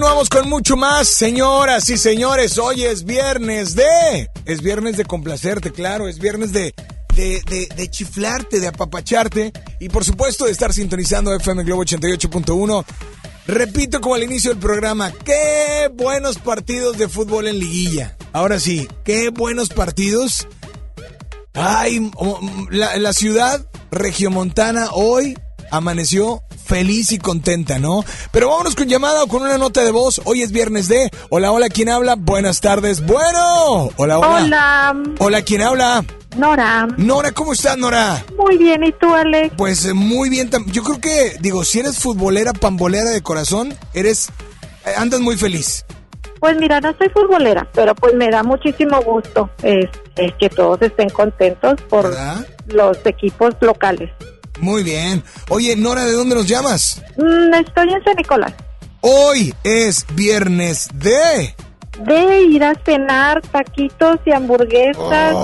Speaker 2: Continuamos con mucho más, señoras y señores. Hoy es viernes de. Es viernes de complacerte, claro. Es viernes de. De, de, de chiflarte, de apapacharte y por supuesto de estar sintonizando FM Globo 88.1. Repito como al inicio del programa, qué buenos partidos de fútbol en liguilla. Ahora sí, qué buenos partidos. Ay, la, la ciudad regiomontana hoy amaneció feliz y contenta, ¿no? Pero vámonos con llamada o con una nota de voz. Hoy es viernes de Hola, hola, ¿quién habla? Buenas tardes. Bueno. Hola, hola.
Speaker 41: Hola.
Speaker 2: Hola, ¿quién habla?
Speaker 41: Nora.
Speaker 2: Nora, ¿cómo estás, Nora?
Speaker 41: Muy bien, ¿y tú, Alex?
Speaker 2: Pues eh, muy bien. Yo creo que, digo, si eres futbolera, pambolera de corazón, eres... eh, andas muy feliz.
Speaker 41: Pues mira, no soy futbolera, pero pues me da muchísimo gusto este, que todos estén contentos por los equipos locales.
Speaker 2: Muy bien. Oye, Nora, ¿de dónde nos llamas?
Speaker 41: Mm, estoy en San Nicolás.
Speaker 2: Hoy es viernes de...
Speaker 41: De ir a cenar taquitos y hamburguesas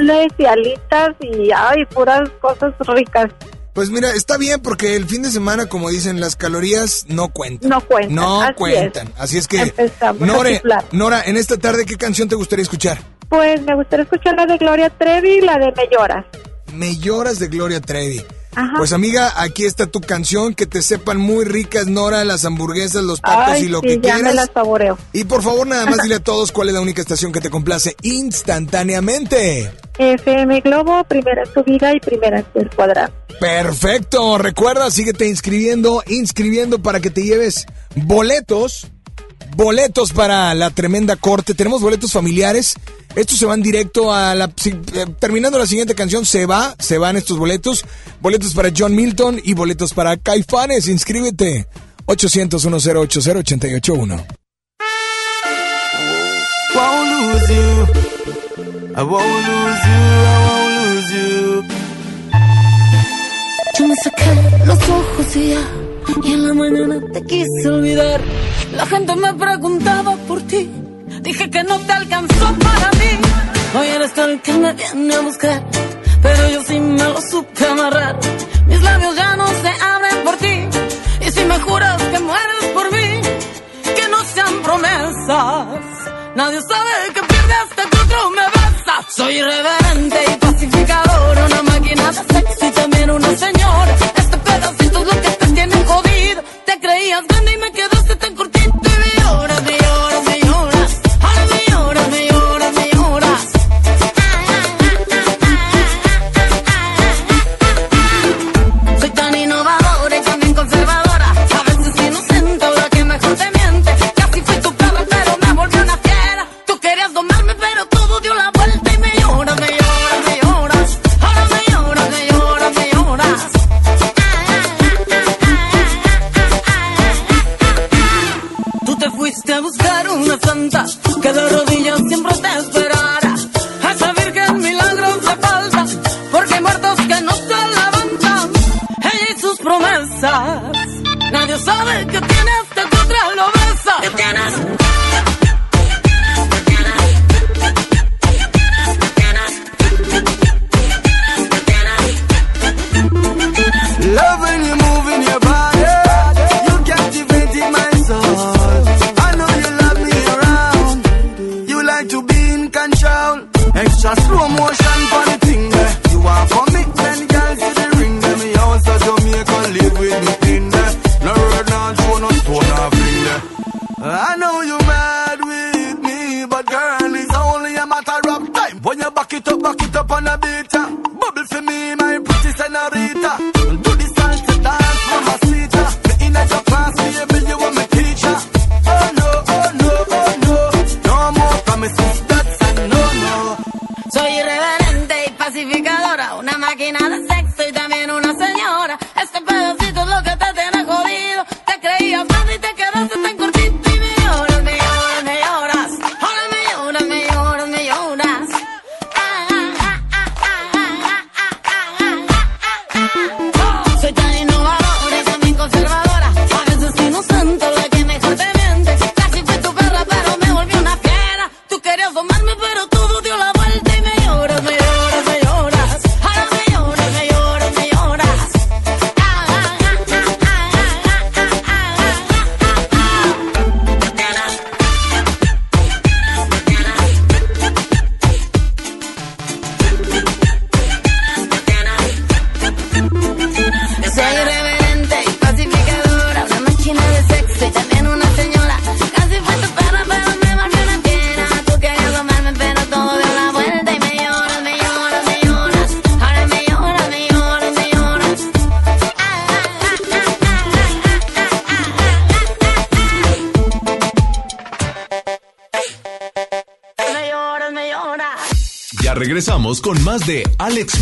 Speaker 41: y y alitas y ay, puras cosas ricas.
Speaker 2: Pues mira, está bien porque el fin de semana, como dicen, las calorías no cuentan.
Speaker 41: No cuentan.
Speaker 2: No
Speaker 41: así
Speaker 2: cuentan. Así es que,
Speaker 41: Empezamos a
Speaker 2: Nore,
Speaker 41: chiflar.
Speaker 2: Nora, en esta tarde, ¿qué canción te gustaría escuchar?
Speaker 41: Pues me gustaría escuchar la de Gloria Trevi y la de Me Lloras.
Speaker 2: Me lloras de Gloria Trevi.
Speaker 41: Ajá.
Speaker 2: Pues amiga, aquí está tu canción, que te sepan muy ricas, Nora, las hamburguesas, los tacos
Speaker 41: Ay,
Speaker 2: y lo
Speaker 41: sí,
Speaker 2: que
Speaker 41: ya me
Speaker 2: quieras.
Speaker 41: las saboreo.
Speaker 2: Y por favor, nada más dile a todos cuál es la única estación que te complace instantáneamente.
Speaker 41: FM Globo, primera vida y primera en cuadrado.
Speaker 2: Perfecto, recuerda, síguete inscribiendo, inscribiendo para que te lleves boletos, boletos para la tremenda corte. Tenemos boletos familiares. Estos se van directo a la... si- eh, terminando la siguiente canción, se va, se van estos boletos. Boletos para John Milton y boletos para Caifanes. Inscríbete. 800 1080 881
Speaker 42: Won't lose you. I won't lose you. I won't lose you.
Speaker 39: Yo me saqué los ojos y ya, y en la mañana te quise olvidar. La gente me preguntaba por ti, dije que no te alcanzó para mí. Hoy eres tú el que me viene a buscar, pero yo sí me lo supe amarrar. Mis labios ya no se abren por ti, y si me juras que mueres por mí, que no sean promesas. Nadie sabe que pierde hasta que otro me besa. Soy irreverente y pacificador, una máquina de sexo y también una señora. Este pedacito es lo que te creías grande y me quedaste tan cortito que de rodillas siempre te esperara. A esa virgen milagros le falta, porque hay muertos que no se levantan. Ella y sus promesas. Nadie sabe que tiene hasta que otra lo besa.
Speaker 42: Extra slow motion for the thing there. You are for me, then girl to the ring there. Me house a Jamaica live with me in there. Eh. No road, no show, no stone, no fling there. I know you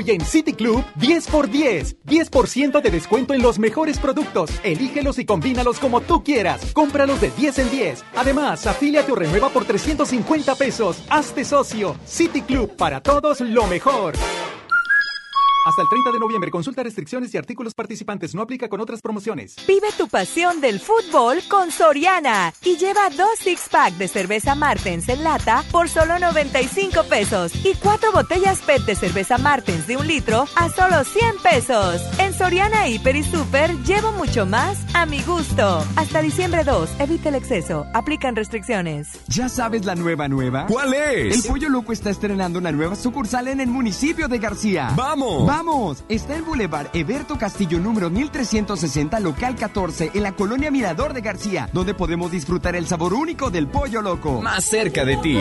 Speaker 21: Hoy en City Club, 10 por 10. 10% de descuento en los mejores productos. Elígelos y combínalos como tú quieras. Cómpralos de 10 en 10. Además, afíliate o renueva por 350 pesos. Hazte socio. City Club, para todos lo mejor. Hasta el 30 de noviembre, consulta restricciones y artículos participantes. No aplica con otras promociones.
Speaker 13: Vive tu pasión del fútbol con Soriana y lleva dos six pack de cerveza Martens en lata por solo 95 pesos y cuatro botellas PET de cerveza Martens de un litro a solo 100 pesos. En Soriana Hiper y Super llevo mucho más a mi gusto. Hasta diciembre 2, evita el exceso. Aplican restricciones.
Speaker 14: ¿Ya sabes la nueva nueva?
Speaker 15: ¿Cuál es?
Speaker 14: El Pollo Loco está estrenando una nueva sucursal en el municipio de García.
Speaker 15: ¡Vamos!
Speaker 14: ¡Vamos! Está en Boulevard Eberto Castillo número 1360, local 14, en la colonia Mirador de García, donde podemos disfrutar el sabor único del pollo loco.
Speaker 15: Más cerca de ti.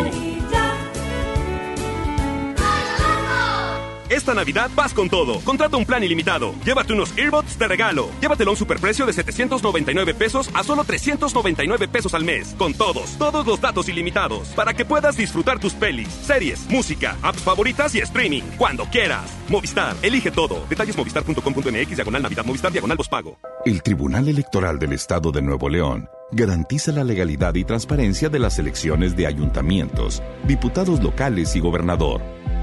Speaker 18: Esta Navidad vas con todo. Contrata un plan ilimitado. Llévate unos earbuds de regalo. Llévatelo a un superprecio de 799 pesos a solo 399 pesos al mes. Con todos, todos los datos ilimitados. Para que puedas disfrutar tus pelis, series, música, apps favoritas y streaming. Cuando quieras. Movistar, elige todo. Detalles movistar.com.mx, diagonal Navidad, Movistar, diagonal pago.
Speaker 23: El Tribunal Electoral del Estado de Nuevo León garantiza la legalidad y transparencia de las elecciones de ayuntamientos, diputados locales y gobernador,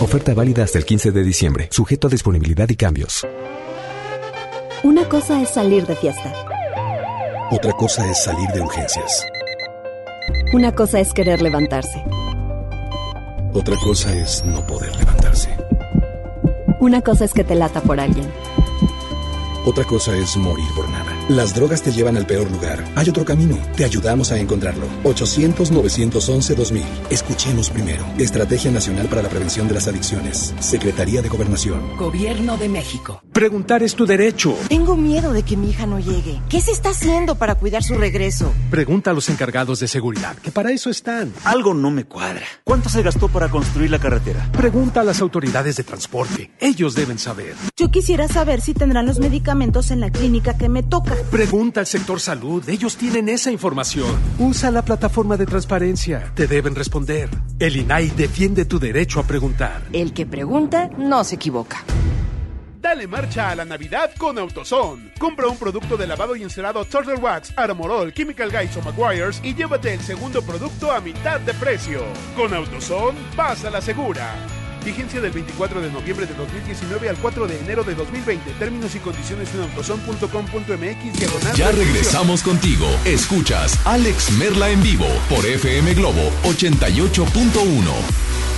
Speaker 22: Oferta válida hasta el 15 de diciembre, sujeto a disponibilidad y cambios.
Speaker 8: Una cosa es salir de fiesta.
Speaker 43: Otra cosa es salir de urgencias.
Speaker 8: Una cosa es querer levantarse.
Speaker 43: Otra cosa es no poder levantarse.
Speaker 8: Una cosa es que te lata por alguien.
Speaker 43: Otra cosa es morir por. Las drogas te llevan al peor lugar. Hay otro camino. Te ayudamos a encontrarlo. 800-911-2000. Escuchemos primero. Estrategia Nacional para la Prevención de las Adicciones. Secretaría de Gobernación.
Speaker 44: Gobierno de México.
Speaker 45: Preguntar es tu derecho.
Speaker 4: Tengo miedo de que mi hija no llegue. ¿Qué se está haciendo para cuidar su regreso?
Speaker 45: Pregunta a los encargados de seguridad, que para eso están.
Speaker 46: Algo no me cuadra. ¿Cuánto se gastó para construir la carretera?
Speaker 45: Pregunta a las autoridades de transporte. Ellos deben saber.
Speaker 4: Yo quisiera saber si tendrán los medicamentos en la clínica que me toca.
Speaker 45: Pregunta al sector salud. Ellos tienen esa información. Usa la plataforma de transparencia. Te deben responder. El INAI defiende tu derecho a preguntar.
Speaker 4: El que pregunta no se equivoca.
Speaker 47: Dale marcha a la Navidad con AutoZone. Compra un producto de lavado y encerado Turtle Wax, Armorol, Chemical Guys o Maguires y llévate el segundo producto a mitad de precio. Con AutoZone, vas a la segura. Vigencia del 24 de noviembre de 2019 al 4 de enero de 2020. Términos y condiciones en autozone.com.mx diagonal.
Speaker 27: Ya regresamos contigo. Escuchas Alex Merla en vivo por FM Globo 88.1.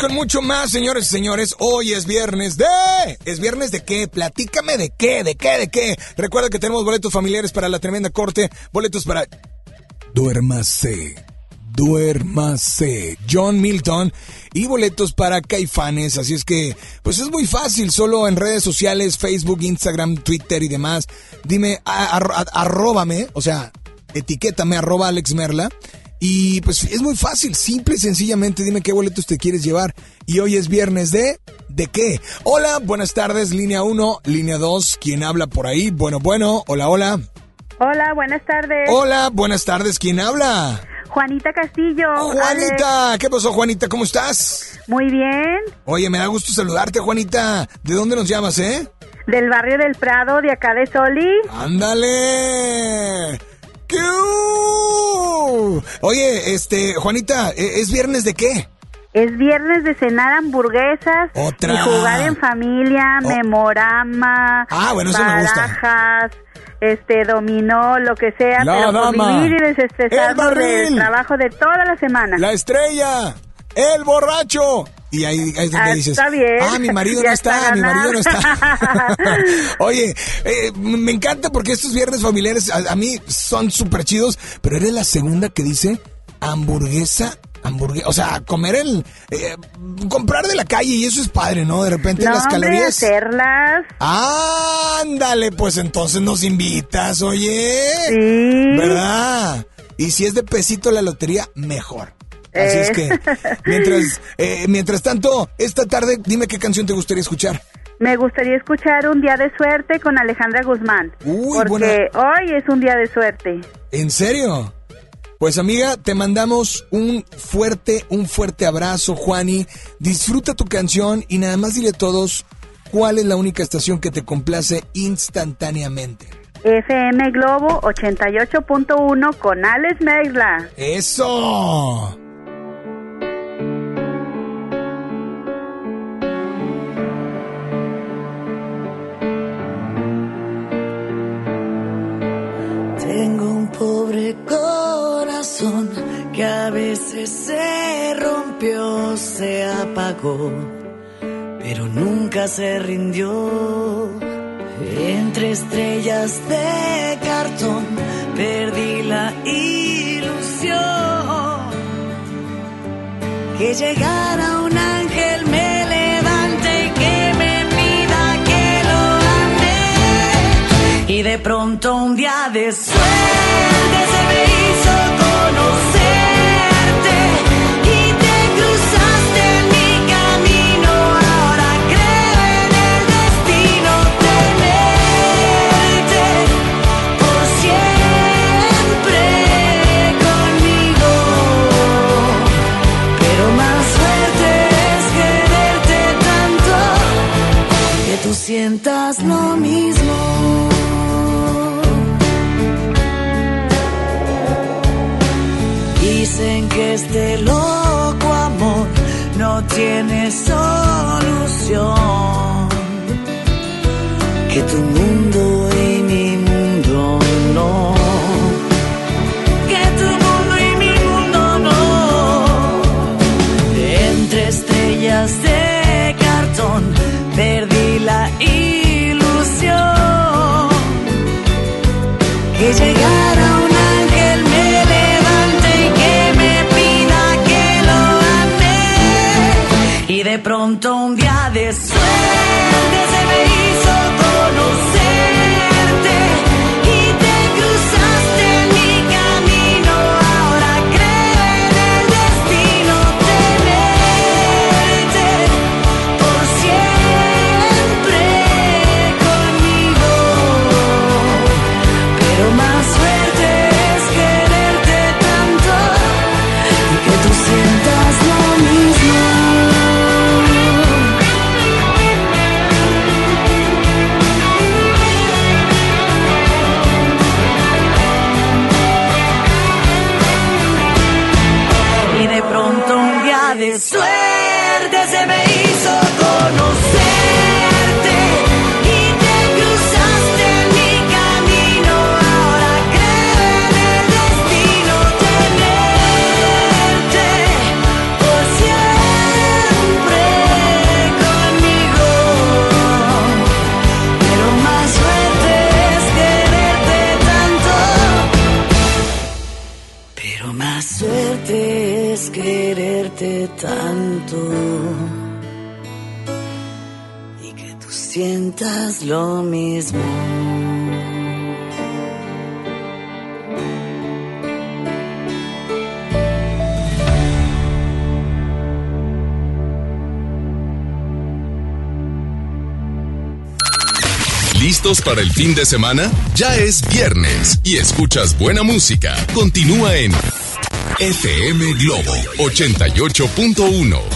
Speaker 48: Con
Speaker 2: mucho más, señores y señores. Hoy es viernes de... ¿Es viernes de qué? Platícame de qué, de qué, de qué. Recuerda que tenemos boletos familiares para la tremenda corte, boletos para... Duérmase. Duérmase. John Milton y boletos para Caifanes. Así es que, pues es muy fácil. Solo en redes sociales, Facebook, Instagram, Twitter y demás. Dime, a- arro- a- arróbame, o sea, etiquétame, arroba Alex Merla. Y pues es muy fácil, simple y sencillamente dime qué boletos te quieres llevar. Y hoy es viernes de... ¿De qué? Hola, buenas tardes, línea 1, línea 2, ¿quién habla por ahí? Bueno, bueno, hola, hola.
Speaker 49: Hola, buenas tardes.
Speaker 2: Hola, buenas tardes, ¿quién habla?
Speaker 49: Juanita Castillo.
Speaker 2: Juanita, ¿qué pasó Juanita? ¿Cómo estás?
Speaker 49: Muy bien.
Speaker 2: Oye, me da gusto saludarte Juanita. ¿De dónde nos llamas, eh?
Speaker 49: Del barrio del Prado, de acá de Soli.
Speaker 2: ¡Ándale! ¡Qué! Oye, este, Juanita, ¿e- ¿es viernes de qué?
Speaker 49: Es viernes de cenar hamburguesas.
Speaker 2: Otra.
Speaker 49: Y jugar en familia,
Speaker 2: Oh.
Speaker 49: memorama.
Speaker 2: Ah, bueno, eso me gusta.
Speaker 49: barajas, Este, dominó, lo que sea,
Speaker 2: La
Speaker 49: pero
Speaker 2: dama.
Speaker 49: convivir y
Speaker 2: El
Speaker 49: desestresarnos
Speaker 2: barril.
Speaker 49: del trabajo de toda la semana.
Speaker 2: La estrella, el borracho. Y ahí, ahí es donde
Speaker 49: Ah,
Speaker 2: dices,
Speaker 49: está bien.
Speaker 2: ah, mi marido
Speaker 49: Ya
Speaker 2: no está,
Speaker 49: está
Speaker 2: mi marido no está. Oye, eh, me encanta porque estos viernes familiares a, a mí son súper chidos, pero eres la segunda que dice hamburguesa, hamburguesa, o sea, comer el, eh, comprar de la calle y eso es padre, ¿no? De repente
Speaker 49: no,
Speaker 2: las
Speaker 49: hombre,
Speaker 2: calorías.
Speaker 49: hacerlas.
Speaker 2: Ándale, pues entonces nos invitas, oye.
Speaker 49: Sí.
Speaker 2: ¿Verdad? Y si es de pesito la lotería, mejor. Así es
Speaker 49: Eh.
Speaker 2: que, mientras, eh, mientras tanto, esta tarde, dime qué canción te gustaría escuchar.
Speaker 49: Me gustaría escuchar Un Día de Suerte con Alejandra Guzmán.
Speaker 2: Uy,
Speaker 49: porque
Speaker 2: buena-
Speaker 49: hoy es un día de suerte.
Speaker 2: ¿En serio? Pues amiga, te mandamos un fuerte, un fuerte abrazo, Juani. Disfruta tu canción y nada más dile a todos cuál es la única estación que te complace instantáneamente.
Speaker 49: FM Globo 88.1 con Alex Merla.
Speaker 2: ¡Eso!
Speaker 27: Corazón que a veces se rompió, se apagó, pero nunca se rindió. Entre estrellas de cartón perdí la ilusión que llegara un ángel de pronto un día de suerte se me hizo conocerte y te cruzaste en mi camino. Ahora creo en el destino tenerte por siempre conmigo. Pero más fuerte es quererte tanto que tú sientas lo mismo. No tiene solución. Que tu mundo sientas lo mismo.
Speaker 15: ¿Listos para el fin de semana? Ya es viernes y escuchas buena música. Continúa en FM Globo 88.1.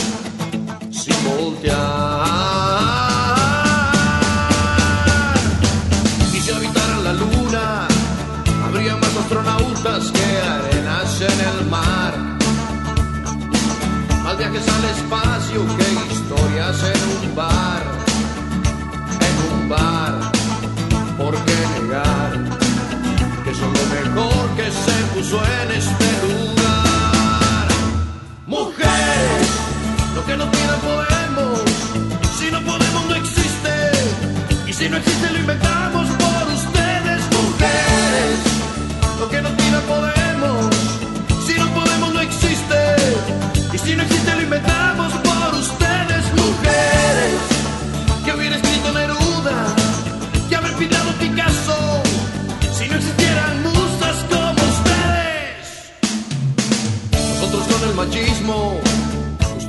Speaker 50: voltear. Y si habitaran la luna, habría más astronautas que arenas en el mar. Más viajes al espacio que historias en un bar, en un bar. ¿Por qué negar que son lo mejor que se puso en este lugar? Mujeres, lo que no tienen podemos
Speaker 25: tipo de mundo existe. Y si no existe, lo inventamos por ustedes, mujeres. Lo que nos pida podemos. Si no podemos, no existe. Y si no existe, lo inventamos por ustedes, mujeres. Que hubiera escrito Neruda, que haber pintado Picasso. Si no existieran musas como ustedes. Nosotros con el machismo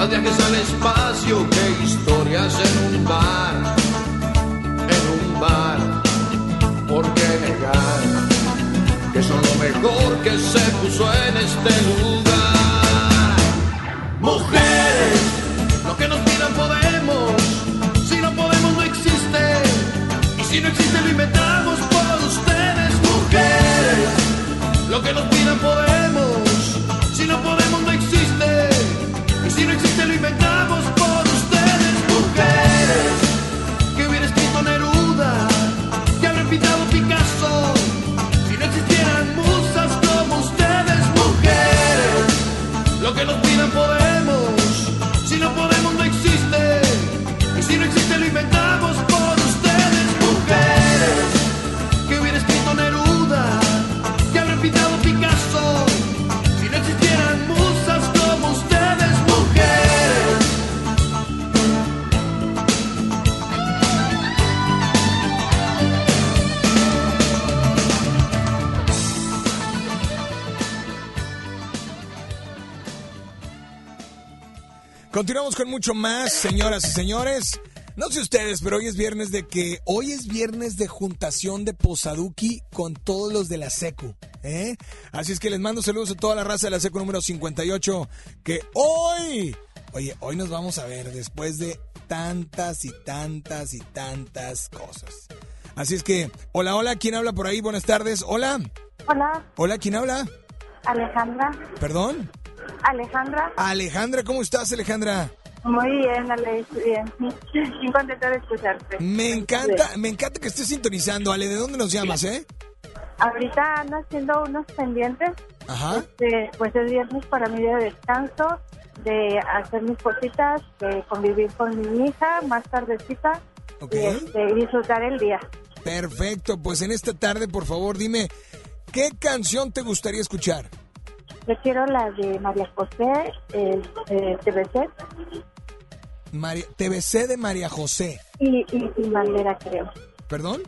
Speaker 25: Más viajes al espacio que historias en un bar, en un bar. ¿Por qué negar que son lo mejor que se puso en este lugar? Mujeres, lo que nos pidan podemos. Si no podemos, no existe. Y si no existe, lo inventamos
Speaker 2: Continuamos con mucho más, señoras y señores. No sé ustedes, pero hoy es viernes de que hoy es viernes de juntación de Posaduki con todos los de la Secu, ¿eh? Así es que les mando saludos a toda la raza de la Secu número 58 que hoy, oye, hoy nos vamos a ver después de tantas y tantas y tantas cosas. Así es que, hola, hola, ¿quién habla por ahí? Buenas tardes. Hola.
Speaker 51: Hola,
Speaker 2: Hola, ¿quién habla?
Speaker 51: Alejandra.
Speaker 2: ¿Perdón?
Speaker 51: Alejandra.
Speaker 2: Alejandra, ¿cómo estás, Alejandra?
Speaker 51: Muy bien, Ale, bien. Muy contenta de escucharte.
Speaker 2: Me encanta, me encanta que estés sintonizando, Ale. ¿De dónde nos llamas, eh?
Speaker 51: Ahorita ando haciendo unos pendientes.
Speaker 2: Ajá.
Speaker 51: Este, pues es viernes para mi día de descanso, de hacer mis cositas, de convivir con mi hija más tardecita
Speaker 2: Ok.
Speaker 51: y este, disfrutar el día.
Speaker 2: Perfecto, pues en esta tarde, por favor, dime, ¿qué canción te gustaría escuchar?
Speaker 51: Yo quiero la de María José, el eh, TBC,
Speaker 2: María, TBC de María José.
Speaker 51: y, y sin bandera, creo.
Speaker 2: ¿Perdón?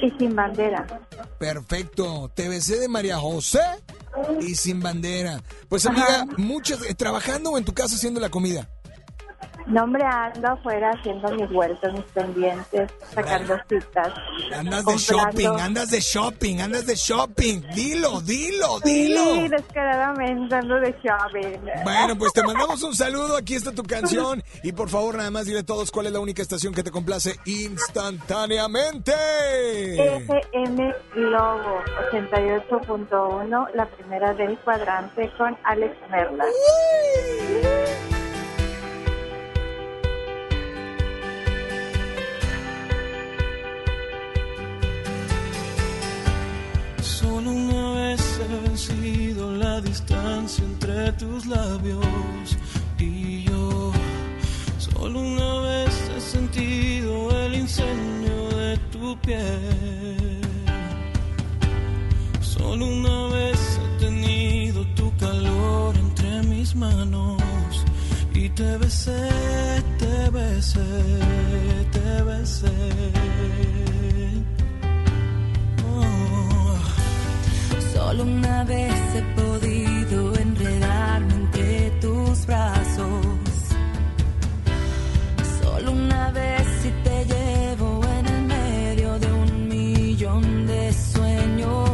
Speaker 51: Y sin bandera.
Speaker 2: Perfecto, TBC de María José y sin bandera. Pues amiga, muchas, eh, trabajando o en tu casa haciendo la comida.
Speaker 51: No, hombre, ando afuera haciendo mis vueltas, mis pendientes, sacando citas.
Speaker 2: Andas de shopping, andas de shopping, andas de shopping. Dilo, dilo, dilo.
Speaker 51: Sí, descaradamente ando de shopping.
Speaker 2: Bueno, pues te mandamos un saludo, aquí está tu canción y por favor nada más dile a todos cuál es la única estación que te complace instantáneamente.
Speaker 51: FM Globo 88.1, la primera del cuadrante con Alex Merla.
Speaker 38: Solo una vez he vencido la distancia entre tus labios y yo. Solo una vez he sentido el incendio de tu piel. Solo una vez he tenido tu calor entre mis manos y te besé, te besé, te besé.
Speaker 8: Solo una vez he podido enredarme entre tus brazos. Solo una vez si te llevo en el medio de un millón de sueños.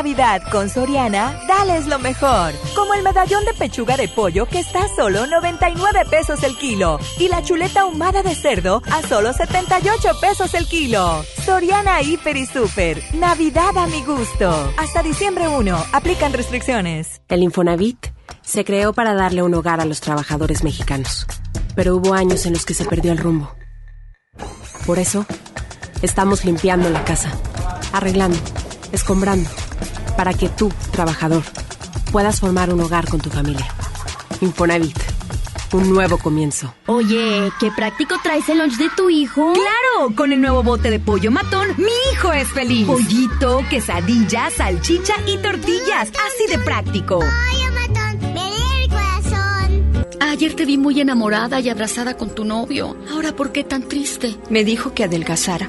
Speaker 13: Navidad con Soriana, dales lo mejor. Como el medallón de pechuga de pollo que está a solo 99 pesos el kilo. Y la chuleta ahumada de cerdo a solo 78 pesos el kilo. Soriana Hiper y Super. Navidad a mi gusto. Hasta diciembre 1. Aplican restricciones.
Speaker 8: El Infonavit se creó para darle un hogar a los trabajadores mexicanos. Pero hubo años en los que se perdió el rumbo. Por eso, estamos limpiando la casa, arreglando, escombrando, para que tú, trabajador, puedas formar un hogar con tu familia. Infonavit, un nuevo comienzo.
Speaker 52: Oye, qué práctico traes el lunch de tu hijo.
Speaker 53: ¡Claro! Con el nuevo bote de pollo matón, mi hijo es feliz. Pollito, quesadilla, salchicha y tortillas. Así de práctico.
Speaker 52: Pollo matón, me el corazón.
Speaker 53: Ayer te vi muy enamorada y abrazada con tu novio. Ahora, ¿por qué tan triste?
Speaker 8: Me dijo que adelgazara.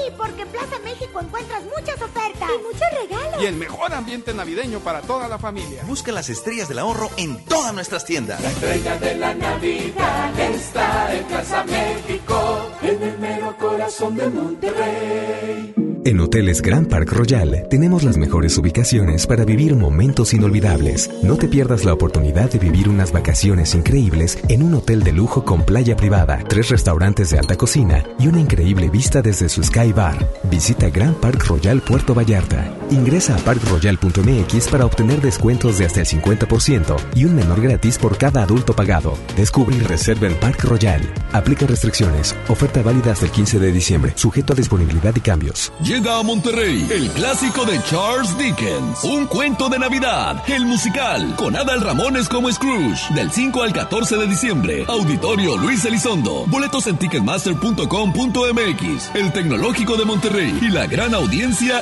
Speaker 54: encuentras muchas ofertas y muchos regalos.
Speaker 55: Y el mejor ambiente navideño para toda la familia.
Speaker 56: Busca las estrellas del ahorro en todas nuestras tiendas.
Speaker 57: La estrella de la Navidad está en Plaza México, en el mero corazón de Monterrey.
Speaker 22: En Hoteles Grand Park Royal tenemos las mejores ubicaciones para vivir momentos inolvidables. No te pierdas la oportunidad de vivir unas vacaciones increíbles en un hotel de lujo con playa privada, tres restaurantes de alta cocina y una increíble vista desde su Sky Bar. Visita Grand Park Royal Puerto Vallarta. Ingresa a parkroyal.mx para obtener descuentos de hasta el 50% y un menor gratis por cada adulto pagado. Descubre y reserva en Park Royal. Aplica restricciones. Oferta válida hasta el 15 de diciembre. Sujeto a disponibilidad y cambios.
Speaker 15: Llega a Monterrey el clásico de Charles Dickens, Un cuento de Navidad, el musical, con Adal Ramones como Scrooge, del 5 al 14 de diciembre. Auditorio Luis Elizondo. Boletos en ticketmaster.com.mx. El Tecnológico de Monterrey y la gran audiencia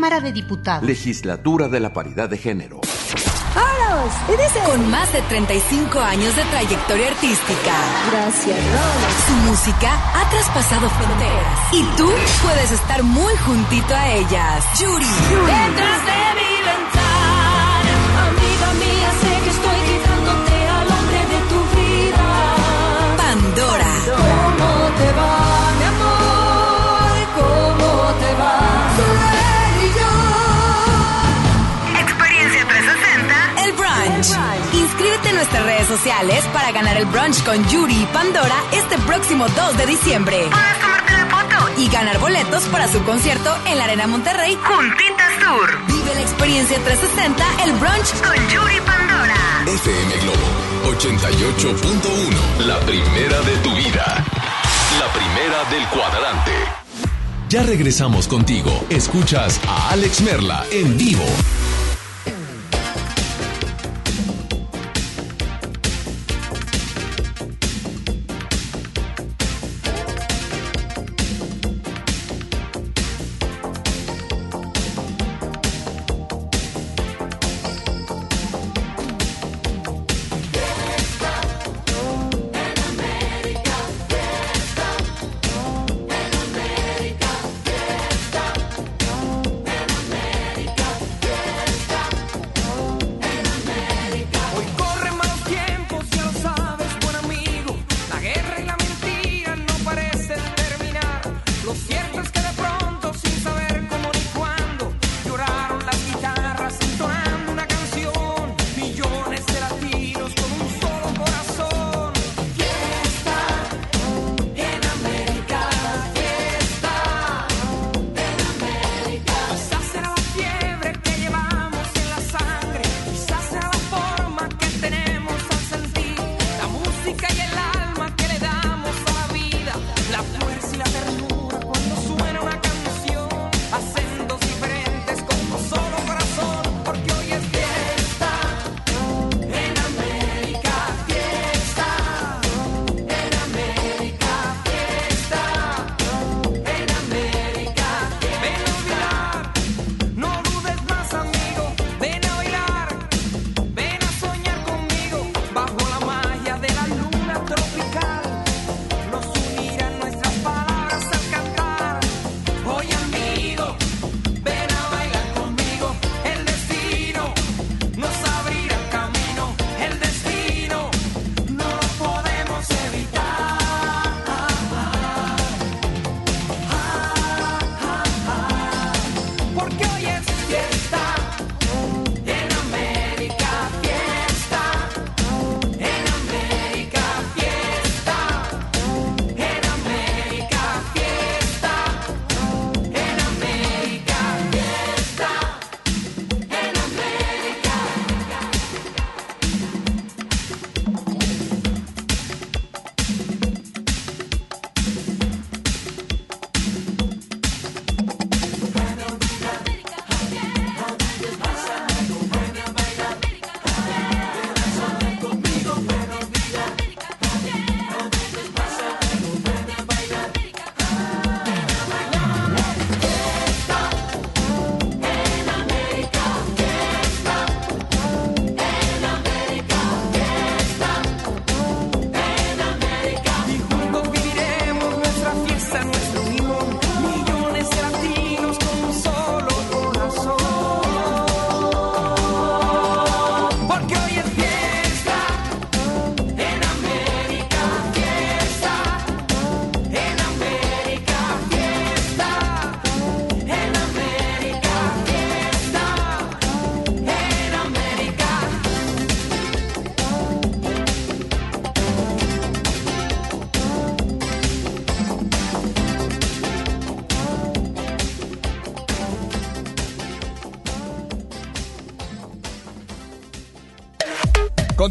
Speaker 58: de Diputados.
Speaker 59: Legislatura de la Paridad de Género.
Speaker 53: Con más de 35 años de trayectoria artística.
Speaker 60: Gracias, Rose.
Speaker 53: Su música ha traspasado fronteras. Y tú puedes estar muy juntito a ellas. Yuri.
Speaker 8: Detrás de mi
Speaker 53: nuestras redes sociales para ganar el brunch con Yuri y Pandora este próximo 2 de diciembre. Puedes tomarte la foto y ganar boletos para su concierto en la Arena Monterrey Juntitas Tour. Vive la experiencia 360, el brunch con Yuri Pandora.
Speaker 15: FM Globo 88.1. La primera de tu vida. La primera del cuadrante. Ya regresamos contigo. Escuchas a Alex Merla en vivo.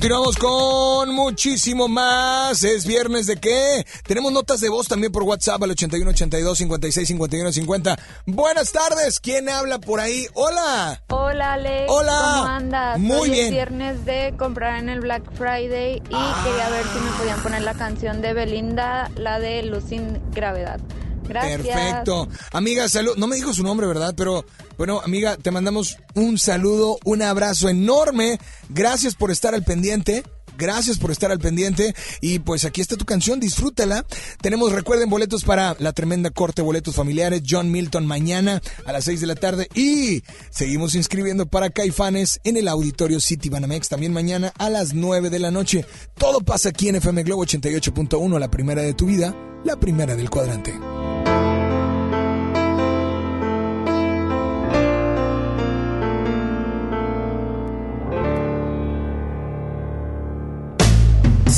Speaker 2: Continuamos con muchísimo más. Es viernes de qué? Tenemos notas de voz también por WhatsApp al 81 82 56 51 50. Buenas tardes. ¿Quién habla por ahí? Hola.
Speaker 39: Hola Alex,
Speaker 2: Hola.
Speaker 39: ¿cómo andas?
Speaker 2: Muy
Speaker 39: Hoy
Speaker 2: bien.
Speaker 39: es viernes de comprar en el Black Friday y quería ver si me podían poner la canción de Belinda, la de Luz sin Gravedad. Gracias.
Speaker 2: Perfecto. Amiga, salud. No me dijo su nombre, ¿verdad? Pero Bueno, amiga, te mandamos un saludo, un abrazo enorme. Gracias por estar al pendiente. Gracias por estar al pendiente. Y pues aquí está tu canción, disfrútala. Tenemos, recuerden, boletos para la tremenda corte, boletos familiares, John Milton mañana a las 6 de la tarde. Y seguimos inscribiendo para Caifanes en el auditorio City Banamex también mañana a las 9 de la noche. Todo pasa aquí en FM Globo 88.1, la primera de tu vida, la primera del cuadrante.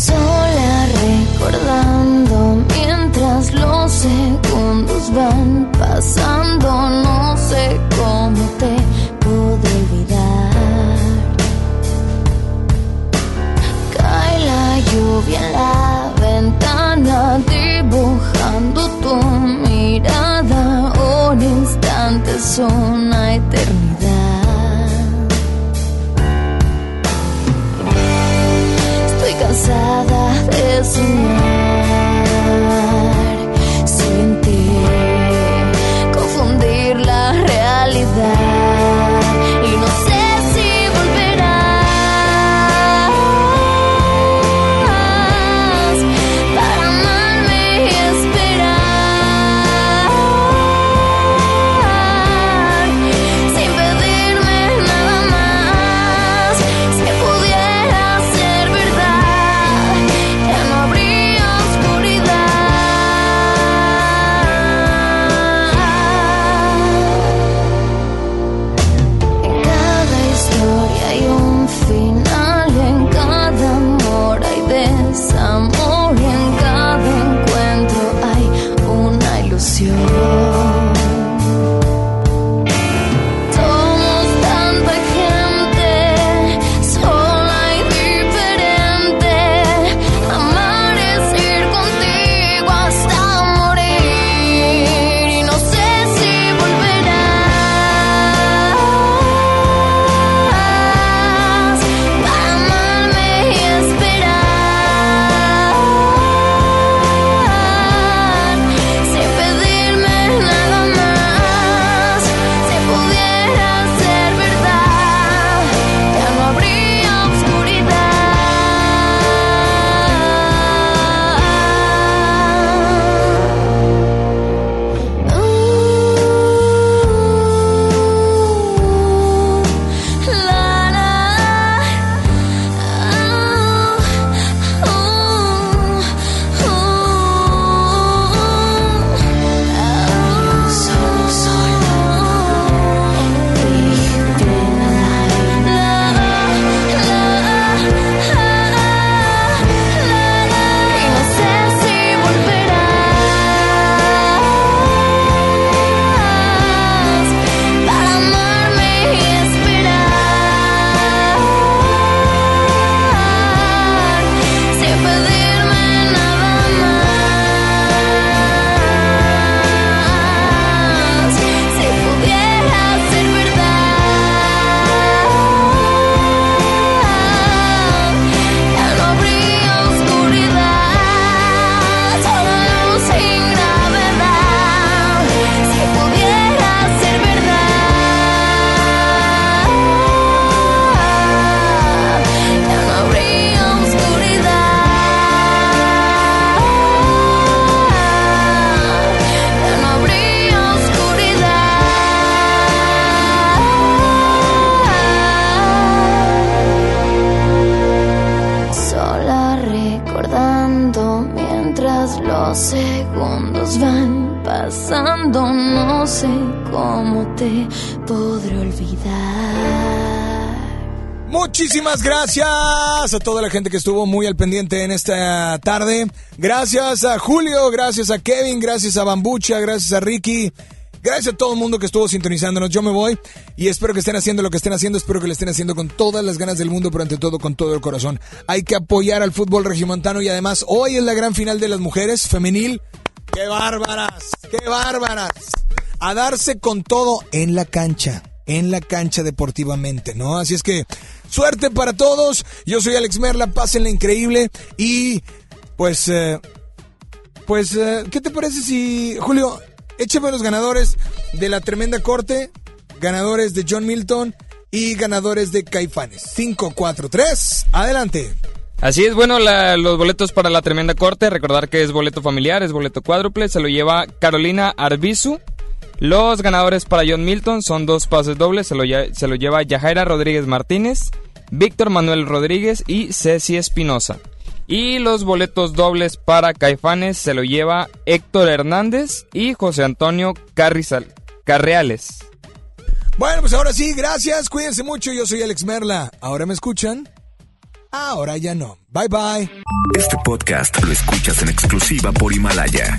Speaker 40: Sola recordando mientras los segundos van pasando, no sé cómo te puedo olvidar. Cae la lluvia en la ventana, dibujando tu mirada. Un instante es una eternidad. Cansada de soñar
Speaker 2: a toda la gente que estuvo muy al pendiente en esta tarde. Gracias a Julio, gracias a Kevin, gracias a Bambucha, gracias a Ricky. Gracias a todo el mundo que estuvo sintonizándonos. Yo me voy y espero que estén haciendo lo que estén haciendo. Espero que lo estén haciendo con todas las ganas del mundo, pero ante todo con todo el corazón. Hay que apoyar al fútbol regiomontano y además hoy es la gran final de las mujeres femenil. ¡Qué bárbaras! ¡Qué bárbaras! A darse con todo en la cancha. En la cancha deportivamente, ¿no? Así es que suerte para todos. Yo soy Alex Merla, pásenla increíble y pues eh, pues eh, ¿qué te parece si Julio échame los ganadores de la tremenda corte ganadores de John Milton y ganadores de Caifanes. 5, 4, 3. Adelante.
Speaker 61: Así es, bueno, la- los boletos para la tremenda corte, recordar que es boleto familiar, es boleto cuádruple, se lo lleva Carolina Arbizu. Los ganadores para John Milton son dos pases dobles, se lo, se lo lleva Yajaira Rodríguez Martínez, Víctor Manuel Rodríguez y Ceci Espinosa. Y los boletos dobles para Caifanes se lo lleva Héctor Hernández y José Antonio Carrizal, Carreales.
Speaker 2: Bueno, pues ahora sí, gracias. Cuídense mucho. Yo soy Alex Merla. ¿Ahora me escuchan? Ahora ya no. Bye bye.
Speaker 22: Este podcast lo escuchas en exclusiva por Himalaya.